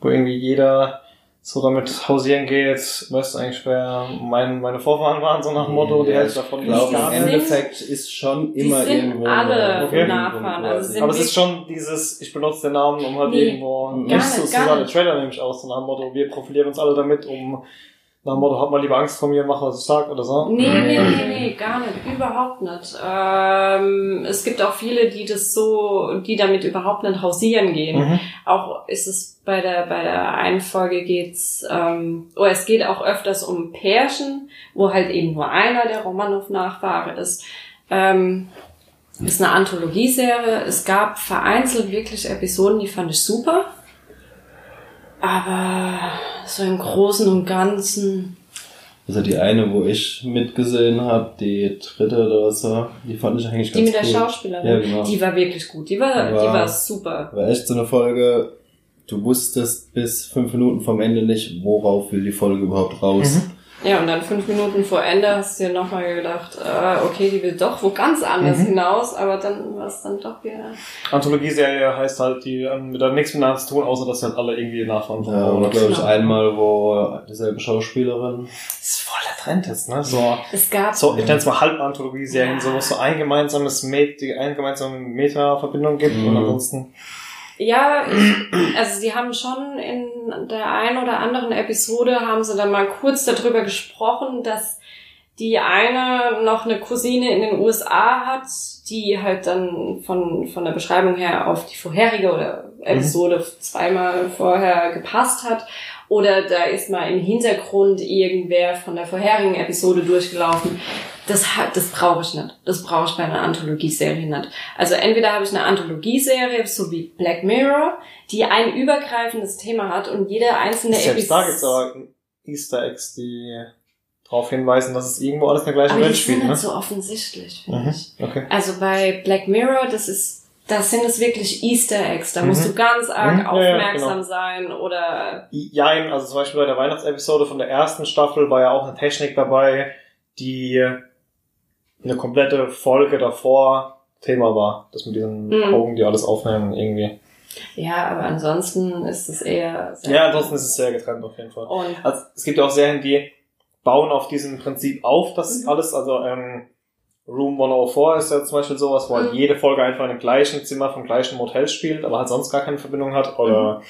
Wo irgendwie jeder so damit hausieren geht, weißt du eigentlich, wer mein, meine Vorfahren waren, so nach dem Motto, die Ja, Hälfte davon Ich glaube, Die im Endeffekt ist schon die immer sind irgendwo alle Okay. Nachfahren. Also sind Aber es ist schon dieses, ich benutze den Namen, um halt Nee, irgendwo, gar nicht so, so gar der nicht. Trailer nämlich aus, so nach dem Motto, wir profilieren uns alle damit, um nach dem Motto, hab mal lieber Angst vor mir, mach was ich sag oder so. Nee, nee, nee, nee, gar nicht, überhaupt nicht. Ähm, es gibt auch viele, die das so, die damit überhaupt nicht hausieren gehen. Mhm. Auch ist es bei der bei der einen Folge geht's, ähm, oder es geht auch öfters um Pärchen, wo halt eben nur einer der Romanov-Nachfahre ist. Ähm, ist eine Anthologieserie. Es gab vereinzelt wirklich Episoden, die fand ich super. Aber so im Großen und Ganzen Also die eine, wo ich mitgesehen habe, die dritte oder so, die fand ich eigentlich Die ganz mit der cool. Schauspielerin, Ja, genau. die war wirklich gut. Die war, Aber- die war super. War echt so eine Folge, du wusstest bis fünf Minuten vom Ende nicht, worauf will die Folge überhaupt raus. Mhm. Ja, und dann fünf Minuten vor Ende hast du dir nochmal gedacht, äh, okay, die will doch wo ganz anders Mhm. hinaus, aber dann war es dann doch wieder. Anthologieserie heißt halt, die ähm, mit da nichts miteinander zu tun, außer dass sie halt alle irgendwie Nachfahren Ja, und Romanovs glaube ich einmal, wo dieselbe Schauspielerin. Das ist voll der getrennt ist, ne? So, Es gab so ich nenne es mal Halbanthologie-Serien, Ja. so wo es so ein gemeinsames Met die eine gemeinsame Meta-Verbindung gibt und Mhm. ansonsten. Ja, ich, also sie haben schon in der einen oder anderen Episode haben sie dann mal kurz darüber gesprochen, dass die eine noch eine Cousine in den USA hat, die halt dann von, von der Beschreibung her auf die vorherige oder Episode zweimal vorher gepasst hat. Oder da ist mal im Hintergrund irgendwer von der vorherigen Episode durchgelaufen. Das, hat- das brauche ich nicht. Das brauche ich bei einer Anthologie-Serie nicht. Also entweder habe ich eine Anthologie-Serie, so wie Black Mirror, die ein übergreifendes Thema hat und jede einzelne Selbst da gibt's aber Easter Eggs, die darauf hinweisen, dass es irgendwo alles in der gleichen aber Welt spielt, nicht ne? so offensichtlich, finde Mhm. ich. Okay. Also bei Black Mirror, das ist, das sind es wirklich Easter Eggs. Da Mhm. musst du ganz arg Mhm, ja, ja, aufmerksam genau. sein oder Jein, also zum Beispiel bei der Weihnachtsepisode von der ersten Staffel war ja auch eine Technik dabei, die eine komplette Folge davor Thema war. Das mit diesen Mhm. Augen, die alles aufnehmen, irgendwie. ja, aber ansonsten ist es eher sehr Ja, ansonsten ist es sehr getrennt auf jeden Fall. und Also, es gibt ja auch Serien, die bauen auf diesem Prinzip auf, das Mhm. alles, also ähm, Room 104 ist ja zum Beispiel sowas, wo halt Mhm. jede Folge einfach in dem gleichen Zimmer vom gleichen Motel spielt, aber halt sonst gar keine Verbindung hat. Oder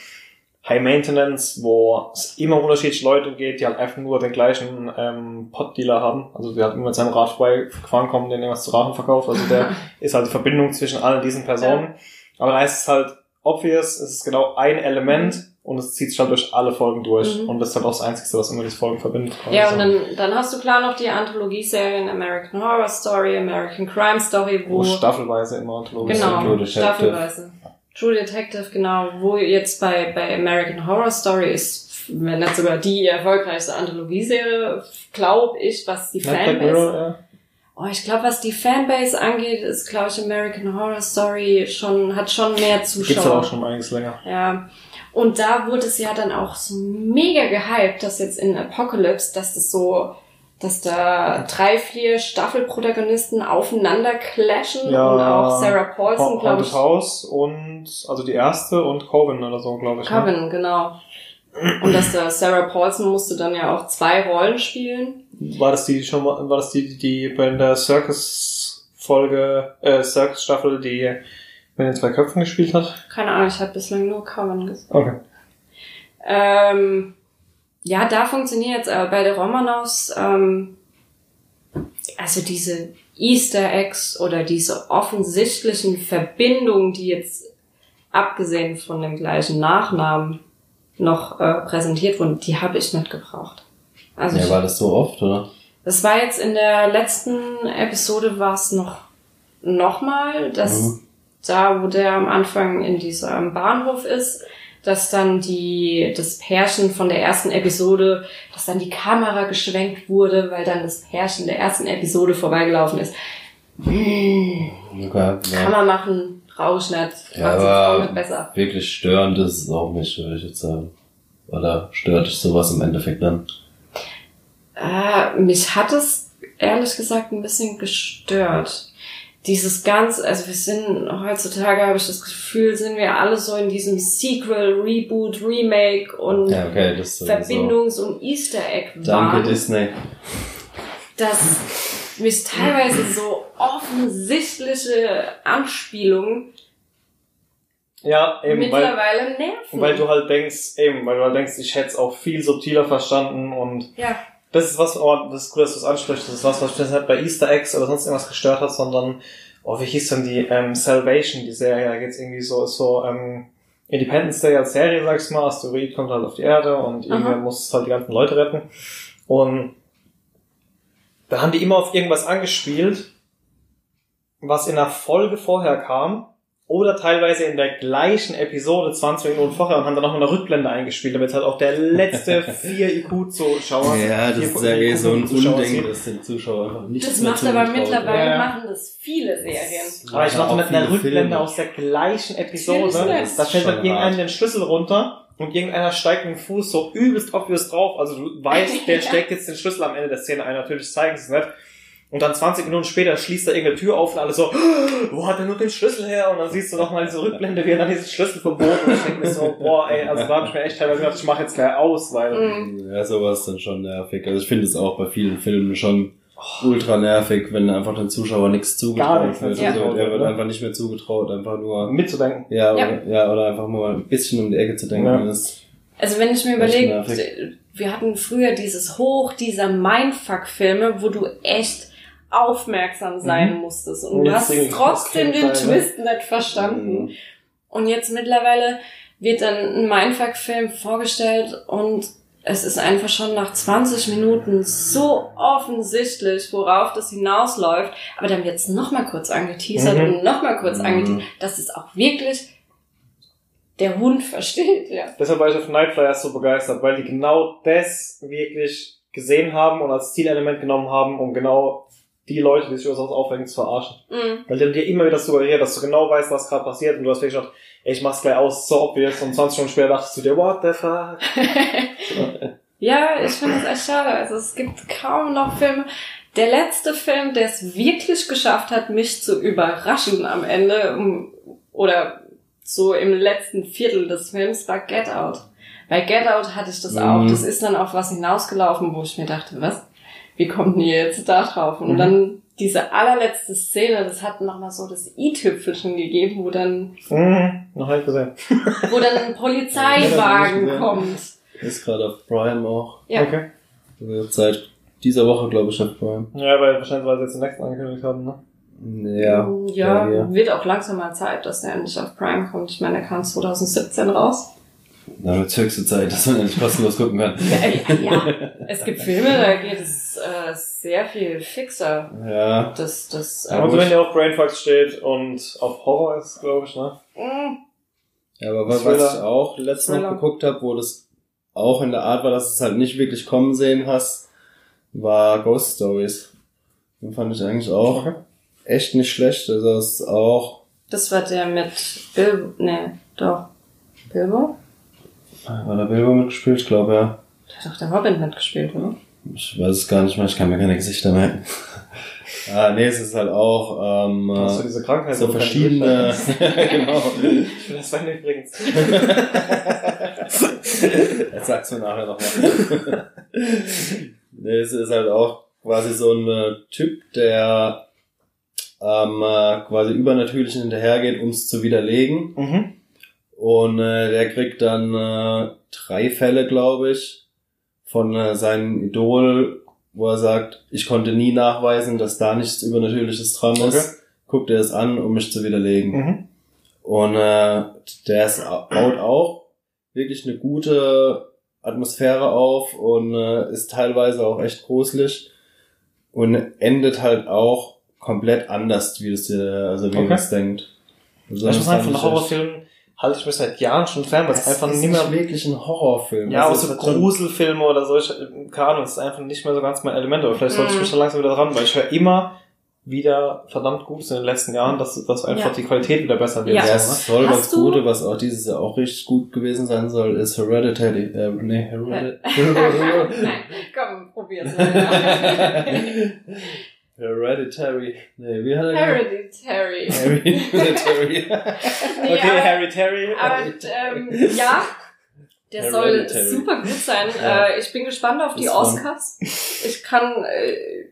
High Maintenance, wo es immer unterschiedliche Leute geht, die halt einfach nur den gleichen ähm, Pot-Dealer haben. Also die halt immer mit seinem Rad vorbeigefahren kommen, den irgendwas zu Rachen verkauft. Also der ist halt die Verbindung zwischen all diesen Personen. Aber da ist es halt obvious, es ist genau ein Element und es zieht sich halt durch alle Folgen durch. Mhm. Und das ist halt auch das Einzige, was immer diese Folgen verbindet. Ja, Also, und dann, dann hast du klar noch die Anthologie-Serien American Horror Story, American Crime Story, wo, wo staffelweise immer anthologisch genau, True Detective. staffelweise. True Detective, genau, wo jetzt bei, bei American Horror Story ist, wenn nicht sogar die erfolgreichste Anthologie-Serie, glaube ich, was die Ja, Black Fanbase Mirror, ja. Oh, ich glaube, was die Fanbase angeht, ist, glaube ich, American Horror Story schon, hat schon mehr Zuschauer. Gibt's aber auch schon einiges länger. Ja. Und da wurde es ja dann auch so mega gehypt, dass jetzt in Apocalypse, dass das so, dass da drei, vier Staffelprotagonisten aufeinander clashen Ja, und auch Sarah Paulson, glaube ich. House und, also die erste und Coven oder so, glaube ich. Ne? Coven, genau. Und dass da Sarah Paulson musste dann ja auch zwei Rollen spielen. War das die schon mal, war das die, die bei der Circus-Folge, äh, Circus-Staffel, die mit den zwei Köpfen gespielt hat? Keine Ahnung, ich habe bislang nur Coven gesehen. Okay. Ähm, ja, da funktioniert es, aber bei den Romanovs, ähm, also diese Easter Eggs oder diese offensichtlichen Verbindungen, die jetzt abgesehen von dem gleichen Nachnamen noch äh, präsentiert wurden, die habe ich nicht gebraucht. Also Ja, ich, war das so oft, oder? das war jetzt in der letzten Episode war es noch nochmal, dass Mhm. Da, wo der am Anfang in diesem Bahnhof ist, dass dann die, das Pärchen von der ersten Episode, dass dann die Kamera geschwenkt wurde, weil dann das Pärchen der ersten Episode vorbeigelaufen ist. Hm, Okay, kann ja. man machen, nicht, Ja, macht es auch aber nicht besser. wirklich störend ist es auch nicht, würde ich jetzt sagen. Oder stört dich sowas im Endeffekt dann? Äh, mich hat es ehrlich gesagt ein bisschen gestört. Dieses ganz, also wir sind heutzutage, habe ich das Gefühl, sind wir alle so in diesem Sequel, Reboot, Remake und Ja, okay. Verbindungs- und Easter Egg Danke, waren, Disney. dass mich teilweise so offensichtliche Anspielungen Ja, eben, weil, mittlerweile nerven. weil du halt denkst, eben, weil du halt denkst, ich hätte es auch viel subtiler verstanden und ja, das ist was, oh, das ist cool, dass du es ansprichst, das ist was, was mich nicht bei Easter Eggs oder sonst irgendwas gestört hat, sondern, oh, wie hieß denn die, ähm, Salvation, die Serie, da geht's irgendwie so, ist so, ähm, Independence Day als Serie, sag ich mal, Asteroid kommt halt auf die Erde und irgendwer muss halt die ganzen Leute retten. Und da haben die immer auf irgendwas angespielt, was in einer Folge vorher kam, oder teilweise in der gleichen Episode 20 Minuten vorher und haben dann noch mal eine Rückblende eingespielt, damit halt auch der letzte 4 IQ-Zuschauer Ja, das ist ja eh so ein sieht. dass den Zuschauer einfach nicht das macht aber mittlerweile, Ja, machen das viele Serien. Aber ich mache mit einer Rückblende Filme. aus der gleichen Episode. Nicht. Da fällt dann irgendeinem den Schlüssel runter und irgendeiner steigt mit dem Fuß so übelst obvious drauf. Also du weißt, der steckt jetzt den Schlüssel am Ende der Szene ein. Natürlich zeigen sie es nicht. Und dann 20 Minuten später schließt er irgendeine Tür auf und alle so, wo hat er nur den Schlüssel her? Und dann siehst du noch mal diese Rückblende, wie er dann diesen Schlüssel verboten und ich denke mir so, boah, ey, also da hab ich mir echt teilweise gedacht, ich mache jetzt gleich aus, weil Mhm. Ja, sowas ist dann schon nervig. Also ich finde es auch bei vielen Filmen schon ultra nervig, wenn einfach dem Zuschauer nichts zugetraut wird. zugetraut Also, er wird ne? einfach nicht mehr zugetraut, einfach nur mitzudenken. ja, Ja. Oder, ja oder einfach nur ein bisschen um die Ecke zu denken. Ja. Das, Also wenn ich mir überlege, wir hatten früher dieses Hoch dieser Mindfuck-Filme, wo du echt aufmerksam sein Mhm. musstest und Und du hast trotzdem den? Twist nicht verstanden. Mhm. Und jetzt mittlerweile wird dann ein Mindfuck-Film vorgestellt und es ist einfach schon nach 20 Minuten so offensichtlich, worauf das hinausläuft. Aber dann wird es nochmal kurz angeteasert Mhm. und nochmal kurz Mhm. angeteasert, dass es auch wirklich der Hund versteht, ja. Deshalb war ich auf Nightflyers so begeistert, weil die genau das wirklich gesehen haben und als Zielelement genommen haben, um genau die Leute, die sich über sowas aufregen, zu verarschen. Mhm. Weil die dir immer wieder suggeriert, dass du genau weißt, was gerade passiert und du hast wirklich gedacht, ey, ich mach's gleich aus, so obvious und 20 Stunden später dachtest du dir, what the fuck? Ja, ich finde es echt schade. Also es gibt kaum noch Filme. Der letzte Film, der es wirklich geschafft hat, mich zu überraschen am Ende oder so im letzten Viertel des Films, war Get Out. Bei Get Out hatte ich das Mhm. auch. Das ist dann auf was hinausgelaufen, wo ich mir dachte, was? Wie kommt denn ihr jetzt da drauf? Und Mhm. dann diese allerletzte Szene, das hat nochmal so das i-Tüpfelchen gegeben, wo dann, Mhm, noch nicht gesehen. wo dann ein Ja, Polizeiwagen nicht kommt. ist gerade auf Prime auch. Ja. Okay. Seit dieser Woche, glaube ich, auf Prime. Ja, weil wahrscheinlich, weil sie jetzt den nächsten angekündigt haben, ne? Ja. Ja, ja. wird auch langsam mal Zeit, dass der endlich auf Prime kommt. Ich meine, der kam 2017 raus. Da wird höchste Zeit, dass man endlich kostenlos gucken kann. Ja, ja. es gibt Filme, da geht es äh, sehr viel fixer. Ja. Das, das, Ja, also wenn der auf Brainfucks steht und auf Horror ist, glaube ich, ne? mm, Ja, aber was, was ich auch letztens noch geguckt habe, wo das auch in der Art war, dass du es halt nicht wirklich kommen sehen hast, war Ghost Stories. Den fand ich eigentlich auch Okay. echt nicht schlecht. Also es ist auch, das war der mit Bilbo. Nee, doch. Bilbo? War der Bilbo mitgespielt, ich glaube ja. Der hat doch der Robin mitgespielt, oder? Ich weiß es gar nicht mehr, ich kann mir keine Gesichter merken. ah, nee, es ist halt auch ähm, Hast du diese Krankheit? so verschiedene. Genau. Ich will das sein übrigens. Jetzt sag's mir nachher nochmal. nee, es ist halt auch quasi so ein äh, Typ, der ähm, äh, quasi übernatürlichen hinterhergeht, um es zu widerlegen. Mhm. Und äh, der kriegt dann äh, drei Fälle, glaube ich, von äh, seinem Idol, wo er sagt, ich konnte nie nachweisen, dass da nichts Übernatürliches dran ist. Okay. Guckt er es an, um mich zu widerlegen. Mhm. Und äh, der ist, baut auch wirklich eine gute Atmosphäre auf und äh, ist teilweise auch echt gruselig und endet halt auch komplett anders, wie es dir, also wie Okay. man es denkt. Also Ich das muss sagen, von ich Horrorfilmen halte ich mich seit Jahren schon fern, weil es einfach es nicht ist mehr wirklich ein Horrorfilm. Ja, auch so ist Gruselfilme oder solche, keine Ahnung, es ist einfach nicht mehr so ganz mein Element, aber vielleicht sollte ich Mhm. mich da langsam wieder dran, weil ich höre immer wieder verdammt Gutes in den letzten Jahren, dass, dass einfach Ja. die Qualität wieder besser wird. Ja. Ja, So, es soll Hast du- Gute, was auch dieses Jahr auch richtig gut gewesen sein soll, ist Hereditary. Äh, nee, Hereditary. Nein, komm, probier's mal. Hereditary. Nee, wie hat er Hereditary. Hereditary. Nee, Okay, aber- Harry Terry. Aber ähm, ja, der soll Hereditary. super gut sein. Ja. Äh, ich bin gespannt auf die Das war- Oscars. Ich kann, äh,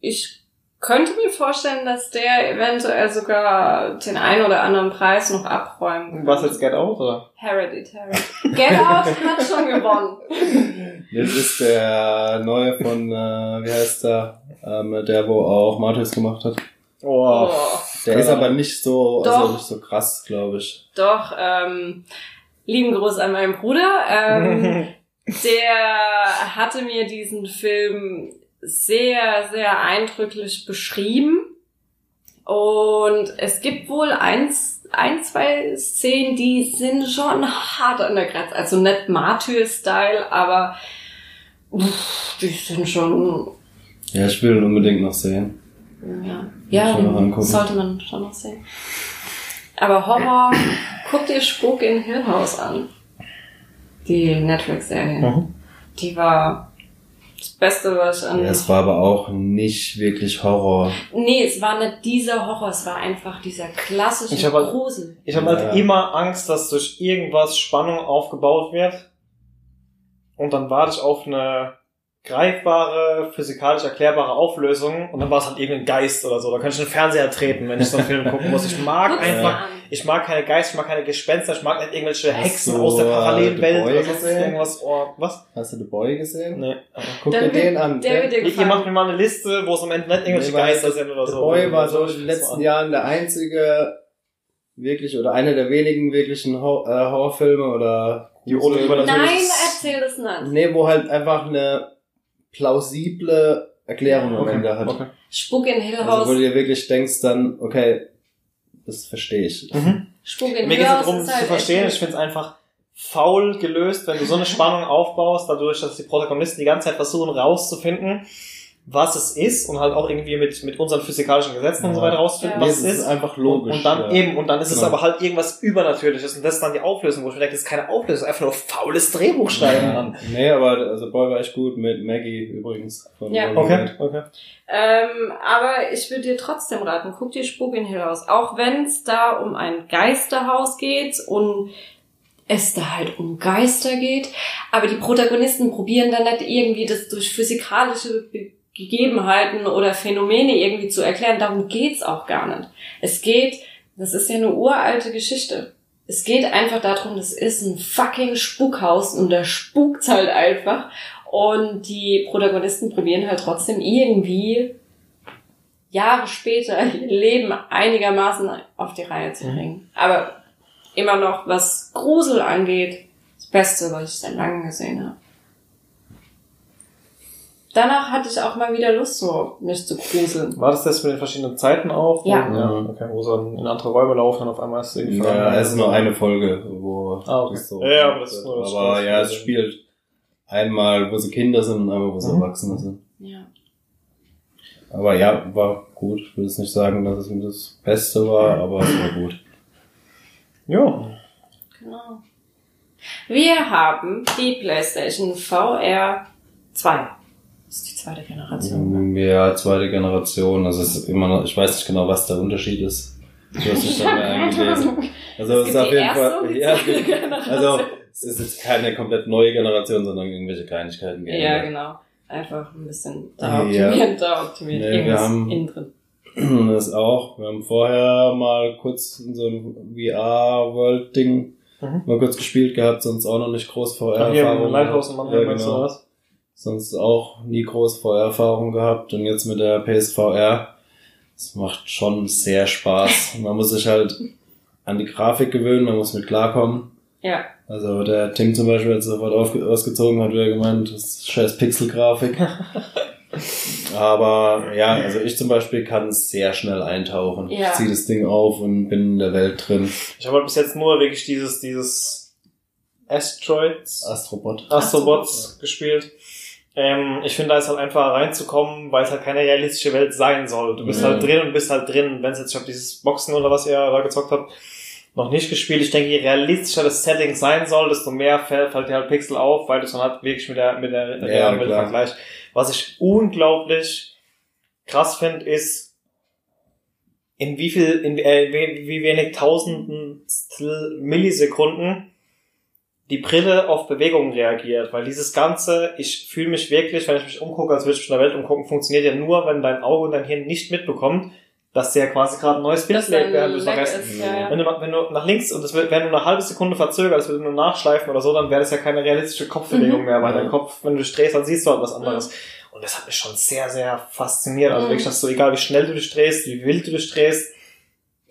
ich könnte mir vorstellen, dass der eventuell sogar den einen oder anderen Preis noch abräumen kann. Was jetzt Get Out, oder? Hereditary. Get Out hat schon gewonnen. Jetzt ist der neue von, äh, wie heißt der, ähm, der, wo auch Martyrs gemacht hat. Oh. Oh. Der ist aber nicht so, also nicht so krass, glaube ich. Doch, ähm, lieben Gruß an meinen Bruder. Ähm, der hatte mir diesen Film sehr, sehr eindrücklich beschrieben. Und es gibt wohl eins, ein, zwei Szenen, die sind schon hart an der Grenze. Also nicht Martyr-Style, aber uff, die sind schon, Ja, ich will ihn unbedingt noch sehen. ja, ja angucken. sollte man schon noch sehen. Aber Horror, guck dir Spuk in Hill House an. Die Netflix-Serie. Mhm. Die war Das Beste, was ich an... Ja, es war aber auch nicht wirklich Horror. nee, es war nicht dieser Horror, es war einfach dieser klassische Ich hab halt- Grusel. Ich habe Ja. halt immer Angst, dass durch irgendwas Spannung aufgebaut wird. Und dann warte ich auf eine greifbare, physikalisch erklärbare Auflösung und dann war es halt irgendein Geist oder so. Da kann ich den Fernseher treten, wenn ich so einen Film gucken muss. Ich mag einfach, an. ich mag keine Geister, ich mag keine Gespenster, ich mag nicht irgendwelche Hexen du, aus der äh, Parallelwelt The oder sonst irgendwas. Oh, was? Hast du The Boy gesehen? Nee. Guck Dann dir den an. der wird dir Ihr, ihr gefallen. macht mir mal eine Liste, wo es am Ende nicht irgendwelche Nee, Geister sind oder The so. Boy war so in den letzten Jahren der einzige wirklich oder einer der wenigen wirklichen äh, Horrorfilme oder Die ohne Nein, erzähl das nicht. Nee, wo halt einfach eine plausible Erklärung am Ende hat. okay. Spuk in Hill Also House. wo du dir wirklich denkst dann, okay, das verstehe ich. Mhm. Spuk in Mir Hill geht es House darum, es halt zu verstehen. Ich finde es einfach faul gelöst, wenn du so eine Spannung aufbaust, dadurch, dass die Protagonisten die ganze Zeit versuchen rauszufinden, was es ist und halt auch irgendwie mit, mit unseren physikalischen Gesetzen und so Ja. weiter rauszufinden, Ja. Nee, was es es ist ist. einfach logisch. Und, und dann ja. eben, und dann ist es Genau. aber halt irgendwas Übernatürliches und das ist dann die Auflösung, wo ich mir denke, das ist keine Auflösung, einfach nur faules Drehbuch schreiben, Mann. Nee, aber also Boy war echt gut mit Maggie übrigens. Von Ja. Walking Okay, okay. Ähm, aber ich würde dir trotzdem raten, guck dir Spuk in Hill House. Auch wenn es da um ein Geisterhaus geht und es da halt um Geister geht. Aber die Protagonisten probieren dann nicht irgendwie das durch physikalische Be Gegebenheiten oder Phänomene irgendwie zu erklären. Darum geht's auch gar nicht. Es geht, das ist ja eine uralte Geschichte. Es geht einfach darum, das ist ein fucking Spukhaus und da spukt's halt einfach. Und die Protagonisten probieren halt trotzdem irgendwie Jahre später ihr Leben einigermaßen auf die Reihe zu bringen. Aber immer noch, was Grusel angeht, das Beste, was ich seit langem gesehen habe. Danach hatte ich auch mal wieder Lust, so mich zu gruseln. War das das mit den verschiedenen Zeiten auch? Ja. Wo, ja okay, wo sie in andere Räume laufen und auf einmal ist es irgendwie Ja, es ist nur eine Folge, wo Ah, okay. das so. Ja, aber das ist nur das aber ja, es spielt einmal, wo sie Kinder sind und einmal, wo sie Mhm. Erwachsene sind. Ja. Aber ja, war gut. Ich will jetzt nicht sagen, dass es mir das Beste war, aber es war gut. Ja. Genau. Wir haben die PlayStation VR 2. Zweite Generation. ne? Ja, zweite Generation. Also es ist immer noch, ich weiß nicht genau, was der Unterschied ist. Du hast nicht da mehr eingelesen. Also es Es ist auf jeden Fall. Ja, es gibt, Generation. also es ist jetzt keine komplett neue Generation, sondern irgendwelche Kleinigkeiten. Ja, geändert. genau. Einfach ein bisschen da Ja. optimiert, da optimiert. Nee, wir Irgendwas haben- innen drin. Das auch. Wir haben vorher mal kurz in so ein VR-World-Ding Mhm. mal kurz gespielt gehabt, sonst auch noch nicht groß Ach, hier VR-Erfahrung. im Lighthouse in. Mannheim ja, genau. was? Sonst auch nie groß VR-Erfahrung gehabt und jetzt mit der PSVR. Es macht schon sehr Spaß. Man muss sich halt an die Grafik gewöhnen, man muss mit klarkommen. Ja. Also der Tim zum Beispiel hat sofort auf, ausgezogen, hat wieder gemeint, das ist scheiß Pixel-Grafik. Aber ja, also ich zum Beispiel kann sehr schnell eintauchen. Ja. Ich ziehe das Ding auf und bin in der Welt drin. Ich habe halt bis jetzt nur wirklich dieses, dieses Asteroids, Astrobot. Astrobots gespielt. Ähm, ich finde, da ist halt einfach reinzukommen, weil es halt keine realistische Welt sein soll. Du bist Mhm. halt drin und bist halt drin. Wenn es jetzt, ich habe dieses Boxen oder was ihr da gezockt habt, noch nicht gespielt. Ich denke, je realistischer das Setting sein soll, desto mehr fällt, fällt dir halt Pixel auf, weil du es dann halt wirklich mit der, mit der Ja, realen Welt vergleichst. Was ich unglaublich krass finde, ist, in wie viel, in äh, wie, wie wenig tausenden Millisekunden die Brille auf Bewegungen reagiert, weil dieses Ganze, ich fühle mich wirklich, wenn ich mich umgucke, als würde ich mich in der Welt umgucken, funktioniert ja nur, wenn dein Auge und dein Hirn nicht mitbekommt, dass der quasi gerade ein neues Bild lädt, während du Rest. ist, ja. Wenn du, wenn du nach links und das wird, wenn du eine halbe Sekunde verzögert, das würde nur nachschleifen oder so, dann wäre das ja keine realistische Kopfbewegung Mhm. mehr, weil dein Kopf, wenn du dich drehst, dann siehst du halt was anderes. Und das hat mich schon sehr, sehr fasziniert. Also Mhm. wirklich, dass du, egal wie schnell du dich drehst, wie wild du dich drehst,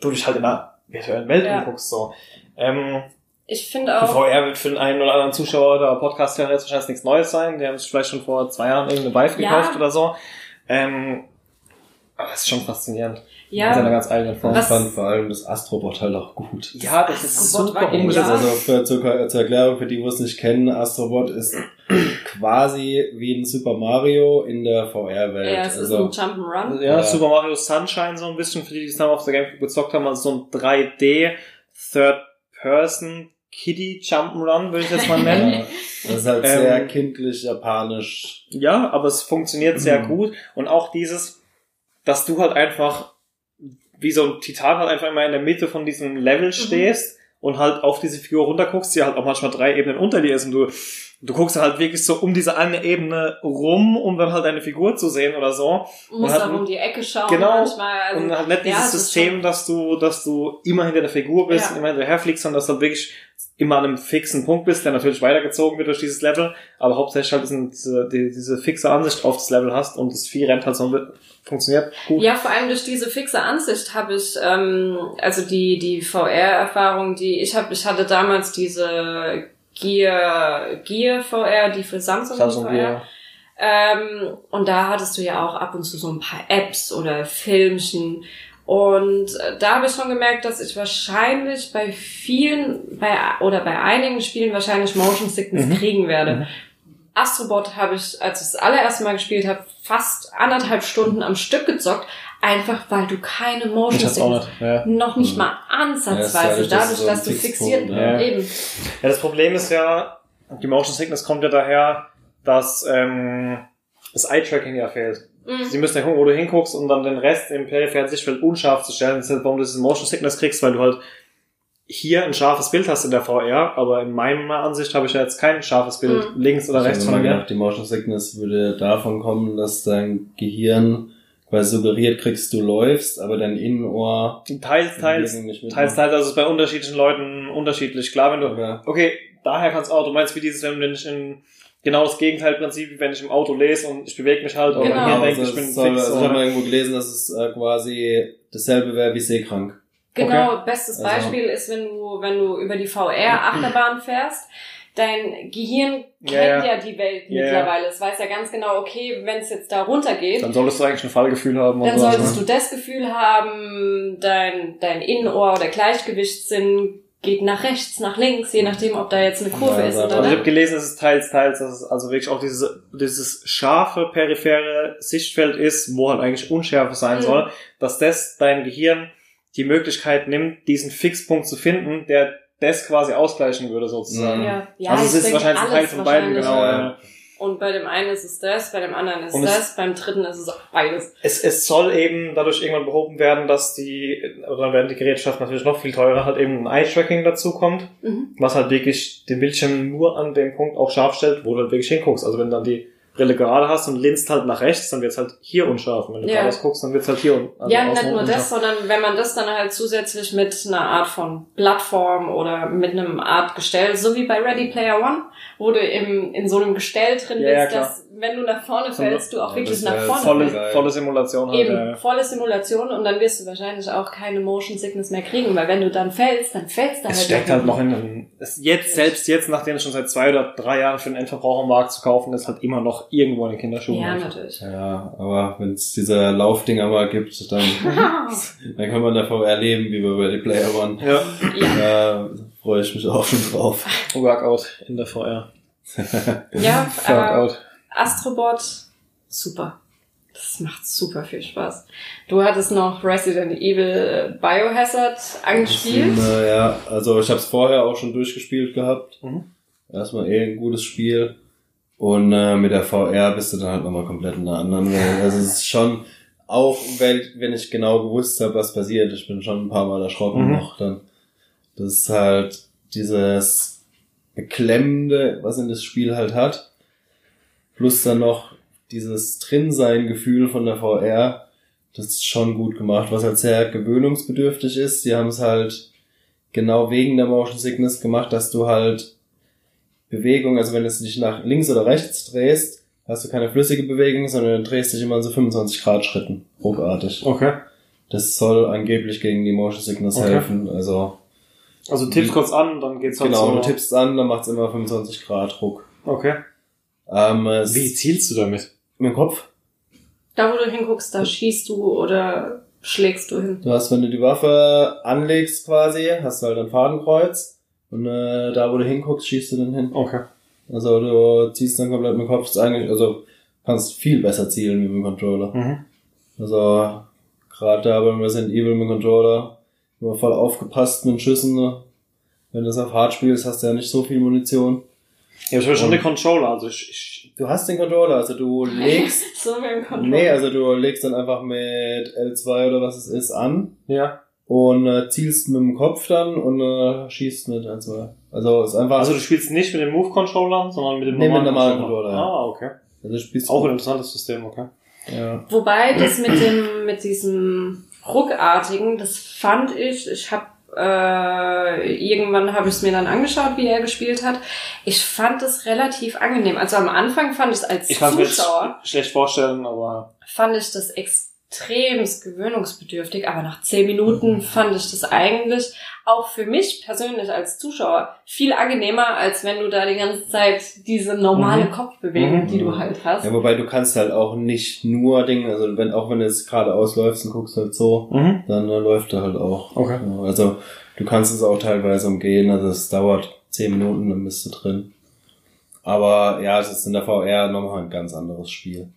du dich halt in einer virtuellen Welt Ja. umguckst, so. Ähm, Ich finde auch, VR wird für den einen oder anderen Zuschauer oder Podcast-Hörer jetzt wahrscheinlich nichts Neues sein. Die haben sich vielleicht schon vor zwei Jahren irgendeine Vive Ja. gekauft oder so. Ähm, aber das ist schon faszinierend. In seiner ja, ganz eigenen Form. Ich fand vor allem das Astrobot halt auch gut. Ja, das ist Astrobot super umgesetzt. Also für, zur, zur Erklärung für die, die es nicht kennen, Astrobot ist quasi wie ein Super Mario in der VR-Welt. ja, es ist also, ein Jump'n'Run. Ja, Ja. Super Mario Sunshine so ein bisschen, für die, die es damals auf der Gamecube gezockt haben, also so ein 3D Third Person Kiddie Jump'n'Run, würde ich jetzt mal nennen. Ja, das ist halt Ähm, sehr kindlich, japanisch. Ja, aber es funktioniert sehr Mhm. gut. Und auch dieses, dass du halt einfach wie so ein Titan halt einfach immer in der Mitte von diesem Level stehst und halt auf diese Figur runterguckst, die halt auch manchmal drei Ebenen unter dir ist und du, du guckst halt wirklich so um diese eine Ebene rum, um dann halt deine Figur zu sehen oder so. Du musst hat auch um die Ecke schauen Genau. manchmal. Also, und halt nicht ja, dieses System, dass du, dass du immer hinter der Figur bist Ja. und immer hinterher fliegst, sondern dass du halt wirklich immer an einem fixen Punkt bist, der natürlich weitergezogen wird durch dieses Level, aber hauptsächlich halt diese, die, diese fixe Ansicht auf das Level hast und das Vieh rennt halt so, funktioniert gut. Ja, vor allem durch diese fixe Ansicht habe ich, ähm, also die, die VR-Erfahrung, die ich habe, ich hatte damals diese Gear, Gear VR, die für Samsung, Samsung VR. Gear. Ähm, und da hattest du ja auch ab und zu so ein paar Apps oder Filmchen. Und äh, da habe ich schon gemerkt, dass ich wahrscheinlich bei vielen, bei oder bei einigen Spielen wahrscheinlich Motion Sickness Mhm. kriegen werde. Mhm. Astrobot habe ich, als ich das allererste Mal gespielt habe, fast anderthalb Stunden am Stück gezockt, einfach weil du keine Motion Sickness nicht. Ja. noch nicht Mhm. mal Ja, ansatzweise, ist dadurch, dadurch, dass so dass du fixiert ja. eben. ja, das Problem ist ja, die Motion Sickness kommt ja daher, dass ähm, das Eye-Tracking ja fehlt. Mhm. Sie müssen ja gucken, wo du hinguckst, um dann den Rest im peripheren Sichtfeld unscharf zu stellen. Das ist halt, warum du diese Motion Sickness kriegst, weil du halt hier ein scharfes Bild hast in der VR, aber in meiner Ansicht habe ich ja jetzt kein scharfes Bild Mhm. links oder Ich rechts von mir. die Motion Sickness würde davon kommen, dass dein Gehirn quasi suggeriert kriegst, du läufst, aber dein Innenohr Teils, teils, teils, teils, also es ist bei unterschiedlichen Leuten unterschiedlich. Klar, wenn du, Aber okay, daher kannst auch, du meinst wie dieses, wenn ich in, genau das Gegenteilprinzip, wie wenn ich im Auto lese und ich bewege mich halt, aber Genau. hier aber denke es ich, bin soll, fix. also so, ich habe mal irgendwo gelesen, dass es äh, quasi dasselbe wäre wie seekrank. Genau, bestes Also- Beispiel ist, wenn du, wenn du über die VR-Achterbahn fährst, dein Gehirn Ja, kennt ja. die Welt ja. mittlerweile. Es weiß ja ganz genau, okay, wenn es jetzt da runtergeht, Dann solltest du eigentlich ein Fallgefühl haben. dann sowas, solltest ne? du das Gefühl haben, dein, dein Innenohr oder Gleichgewichtssinn geht nach rechts, nach links, je nachdem, ob da jetzt eine Kurve Ja, ist oder Also ich habe nicht. gelesen, dass es teils, teils, dass es also wirklich auch dieses, dieses scharfe, periphere Sichtfeld ist, wo halt eigentlich Unschärfe sein Mhm. soll, dass das dein Gehirn die Möglichkeit nimmt, diesen Fixpunkt zu finden, der das quasi ausgleichen würde sozusagen. Mhm. Ja, ja, also es ist wahrscheinlich ein Teil von beiden, genau. Ja. Und bei dem einen ist es das, bei dem anderen ist es- das, beim dritten ist es auch beides. Es, es soll eben dadurch irgendwann behoben werden, dass die, oder dann werden die Gerätschaften natürlich noch viel teurer, halt eben ein Eye-Tracking dazu kommt, Mhm. was halt wirklich den Bildschirm nur an dem Punkt auch scharf stellt, wo du halt wirklich hinguckst. Also wenn dann die Brille gerade hast und linst halt nach rechts, dann wird's halt hier unscharf. Und wenn du Ja. geradeaus guckst, dann wird's halt hier un also ja, nicht nur unscharf. das, sondern wenn man das dann halt zusätzlich mit einer Art von Plattform oder mit einem Art Gestell, so wie bei Ready Player One, wo du im, in so einem Gestell drin Ja, ja, bist, klar. dass wenn du nach vorne fällst, du auch ja, wirklich nach vorne Volle, fällst. Volle Simulation halt. Eben, ja. volle Simulation und dann wirst du wahrscheinlich auch keine Motion Sickness mehr kriegen, weil wenn du dann fällst, dann fällst du Es halt. steckt halt noch in einem, es jetzt, selbst jetzt, nachdem es schon seit zwei oder drei Jahren für den Endverbrauchermarkt zu kaufen ist, halt immer noch irgendwo in den Kinderschuhen. Ja, natürlich. Ja, aber wenn es diese Laufdinger mal gibt, dann, dann kann man da VR leben, wie bei Ready Player One. Ja, ja. Da freue ich mich auch schon drauf. Workout in der VR. ja, aber Workout. Astrobot, super. Das macht super viel Spaß. Du hattest noch Resident Evil Biohazard angespielt. Äh, ja, also ich habe es vorher auch schon durchgespielt gehabt. Mhm. Erstmal eh ein gutes Spiel. Und äh, mit der VR bist du dann halt nochmal komplett in einer anderen Welt. Also es ist schon, auch wenn, wenn ich genau gewusst habe, was passiert, ich bin schon ein paar Mal erschrocken Mhm. noch dann. Das ist halt dieses Beklemmende, was in das Spiel halt hat. Plus dann noch dieses Drinsein-Gefühl von der VR. Das ist schon gut gemacht, was halt sehr gewöhnungsbedürftig ist. Die haben es halt genau wegen der Motion Sickness gemacht, dass du halt Bewegung, also wenn du dich nach links oder rechts drehst, hast du keine flüssige Bewegung, sondern du drehst dich immer in so 25 Grad Schritten, ruckartig. Okay. Das soll angeblich gegen die Motion Sickness Okay. helfen. Also Also tippst kurz an, dann geht's halt genau, so. du tippst an, dann macht's immer 25 Grad Ruck. Okay. Ähm, Wie zielst du damit? Mit dem Kopf. Da, wo du hinguckst, da schießt du oder schlägst du hin. Du hast, wenn du die Waffe anlegst quasi, hast du halt ein Fadenkreuz. Und äh, da, wo du hinguckst, schießt du dann hin. Okay. Also du ziehst dann komplett mit dem Kopf. Ist eigentlich, also kannst viel besser zielen wie mit dem Controller. Mhm. Also gerade da beim Resident Evil mit dem Controller immer voll aufgepasst mit den Schüssen. ne? Wenn du es auf Hard spielst, hast du ja nicht so viel Munition. Ja, ich will schon den Controller, also ich, ich Du hast den Controller, also du legst, So wie im Controller. nee, also du legst dann einfach mit L2 oder was es ist an ja. und äh, zielst mit dem Kopf dann und äh, schießt mit L2. Also ist einfach, Also du spielst nicht mit den Move-Controllern, sondern mit dem Nee, mit normalen, dem normalen Controller, ja. Ah, okay. also du spielst Auch ein interessantes System, okay. ja. Wobei das mit dem, mit diesem Ruckartigen, das fand ich, ich habe äh, irgendwann habe ich es mir dann angeschaut, wie er gespielt hat. Ich fand es relativ angenehm. Also am Anfang fand ich es als Ich kann es mir Zuschauer schlecht vorstellen, aber fand ich das extremst gewöhnungsbedürftig, aber nach zehn Minuten fand ich das eigentlich auch für mich persönlich als Zuschauer viel angenehmer, als wenn du da die ganze Zeit diese normale Mhm. Kopfbewegung, Mhm. die du halt hast. Ja, wobei du kannst halt auch nicht nur Dinge, also wenn auch wenn du jetzt gerade ausläufst und guckst halt so, mhm. dann läuft er halt auch. Okay. Ja, Also du kannst es auch teilweise umgehen, also es dauert zehn Minuten, dann bist du drin. Aber ja, es ist in der VR nochmal ein ganz anderes Spiel.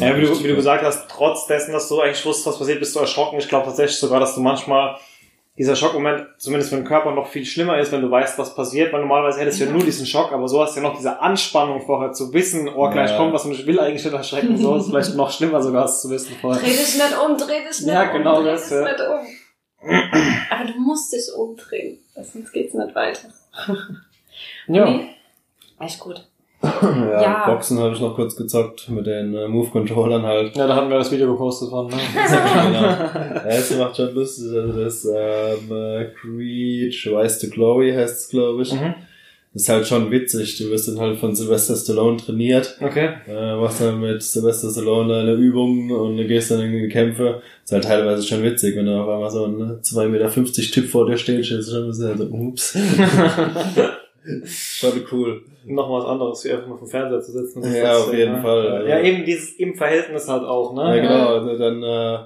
Ja, wie du, wie du gesagt hast, trotz dessen, dass du eigentlich wusstest, was passiert, bist du erschrocken. Ich glaube tatsächlich sogar, dass du manchmal dieser Schockmoment, zumindest für den Körper, noch viel schlimmer ist, wenn du weißt, was passiert, weil normalerweise hättest du ja nur diesen Schock, aber so hast du ja noch diese Anspannung vorher zu wissen, oh, gleich Ja. kommt was und ich will eigentlich nicht erschrecken, so ist vielleicht noch schlimmer sogar, als zu wissen vorher. Dreh dich nicht um, dreh dich nicht Ja, um, genau dreh das, dich ja. nicht um. Aber du musst dich umdrehen, sonst geht's nicht weiter. Nee? Echt gut. Ja, Ja. Boxen habe ich noch kurz gezockt mit den äh, Move-Controllern halt. Ja, da hatten wir das Video gepostet von, ne? genau. Ja, es macht schon lustig, also das ähm, äh, Creed Rise to Glory heißt es, glaube ich. mhm. Das ist halt schon witzig. Du wirst dann halt von Sylvester Stallone trainiert. Okay. Äh, machst dann mit Sylvester Stallone eine Übung und du gehst dann in die Kämpfe. Ist halt teilweise schon witzig, wenn da auf einmal so ein 2,50 Meter Typ vor dir steht, ist schon ein bisschen so, ups. schon cool. noch was anderes, wie einfach nur vom Fernseher zu sitzen. Ja, das, auf jeden ja. Fall. Ja, eben dieses im Verhältnis halt auch, ne? Ja, genau. Also dann, äh,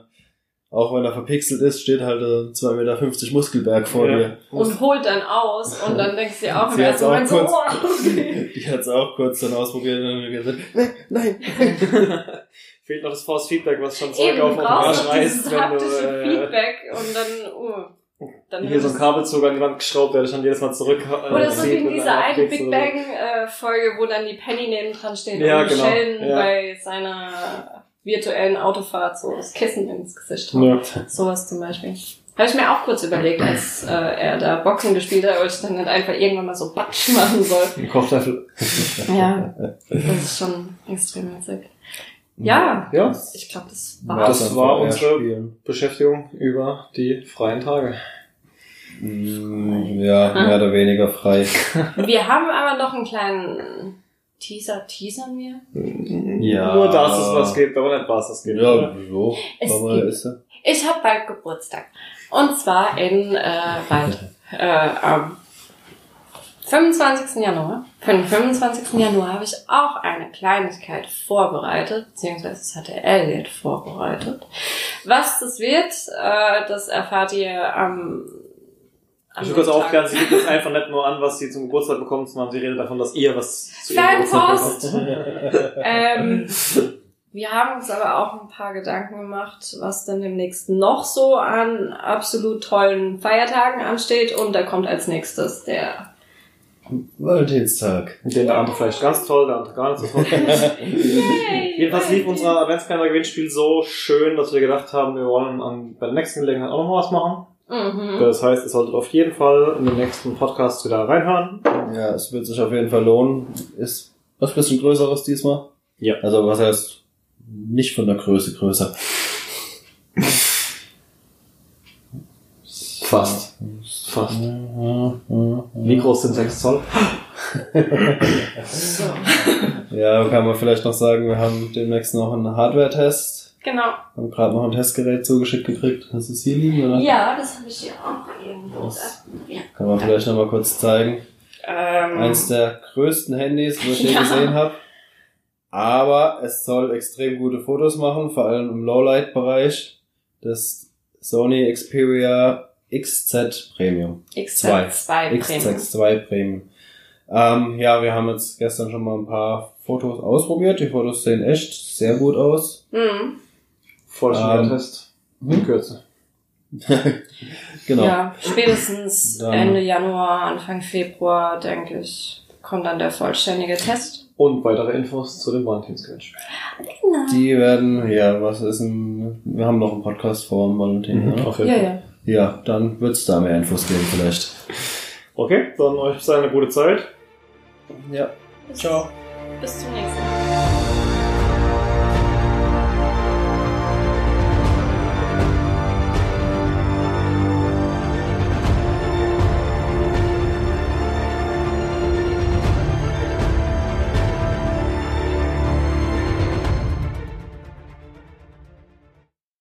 auch wenn er verpixelt ist, steht halt äh, 2,50 Meter Muskelberg vor Ja. dir. Und holt dann aus und dann denkst du dir auch im ersten Moment so, kurz- oh, okay. Die hat's auch kurz dann ausprobiert und dann gesagt, "Nee, nein. Fehlt noch das Force Feedback, was schon Eben, zurück auf den brauchst Arsch reißt, wenn du äh, Feedback und dann, uh, dann hier so ein Kabelzug an die Wand geschraubt, der dann jedes Mal zurück äh, Oder so wie in dieser einen abkriegst Big oder so. Bang äh, Folge, wo dann die Penny neben dran steht Ja, und genau, Sheldon ja. bei seiner virtuellen Autofahrt so das Kissen ins Gesicht haut. Ja. Sowas zum Beispiel. Habe ich mir auch kurz überlegt, als äh, er da Boxen gespielt hat, ob ich dann nicht einfach irgendwann mal so Batsch machen soll. Ein Kochtöffel. Ja, das ist schon extrem witzig. Ja, Ja. ich glaube, das Ja, war's. Das war unsere- spielen. Beschäftigung über die freien Tage. Mm, Ja, mehr oder weniger frei. Wir haben aber noch einen kleinen Teaser. Teasern wir? Ja. Nur dass es was gibt, aber nicht was es gibt. Ja, oder? so. Es Aber gibt- ist er. Ich habe bald Geburtstag. Und zwar in äh, bald äh, am 25. Januar. Für den 25. Januar habe ich auch eine Kleinigkeit vorbereitet, beziehungsweise das hatte Elliot vorbereitet. Was das wird, äh, das erfahrt ihr am Ich will kurz Tag. aufklären, sie gibt jetzt einfach nicht nur an, was sie zum Geburtstag bekommt, sondern sie redet davon, dass ihr was zu ihrem! Geburtstag bekommt. Ähm, wir haben uns aber auch ein paar Gedanken gemacht, was dann demnächst noch so an absolut tollen Feiertagen ansteht. Und da kommt als nächstes der. Valentinstag. Den der andere vielleicht ganz toll, der andere gar nicht so toll. Jedenfalls lief unser Adventskalender-Gewinnspiel so schön, dass wir gedacht haben, wir wollen an, bei der nächsten Gelegenheit auch noch was machen. Mhm. Das heißt, ihr solltet auf jeden Fall in den nächsten Podcast wieder reinhören. Ja, es wird sich auf jeden Fall lohnen. Ist was bisschen größeres diesmal. Ja. Also was heißt nicht von der Größe größer. Fast. Fast. Wie groß sind 6 Zoll? So. Ja, kann man vielleicht noch sagen, wir haben demnächst noch einen Hardware-Test. Genau. Haben gerade noch ein Testgerät zugeschickt gekriegt. Hast du es hier liegen, oder? Ja, das habe ich hier auch irgendwo. Das- Ja. Kann man vielleicht noch mal kurz zeigen. Ähm, Eins der größten Handys, wo ich je Ja. gesehen habe. Aber es soll extrem gute Fotos machen, vor allem im Lowlight-Bereich. Das Sony Xperia XZ Premium. XZ2 Premium. XZ2 Premium. Ähm, ja, wir haben jetzt gestern schon mal ein paar Fotos ausprobiert. Die Fotos sehen echt sehr gut aus. Mhm. Vollständiger Test. In Kürze. genau. Ja, spätestens Dann- Ende Januar, Anfang Februar, denke ich, kommt dann der vollständige Test. Und weitere Infos zu dem Valentinsgewinnspiel. Die werden, ja, was ist ein, wir haben noch einen Podcast vor dem Valentin, oder? Auf jeden Ja, Fall. ja. Ja, dann wird's da mehr Infos geben vielleicht. Okay, dann euch bis eine gute Zeit. Ja. Ciao. Bis zum nächsten Mal.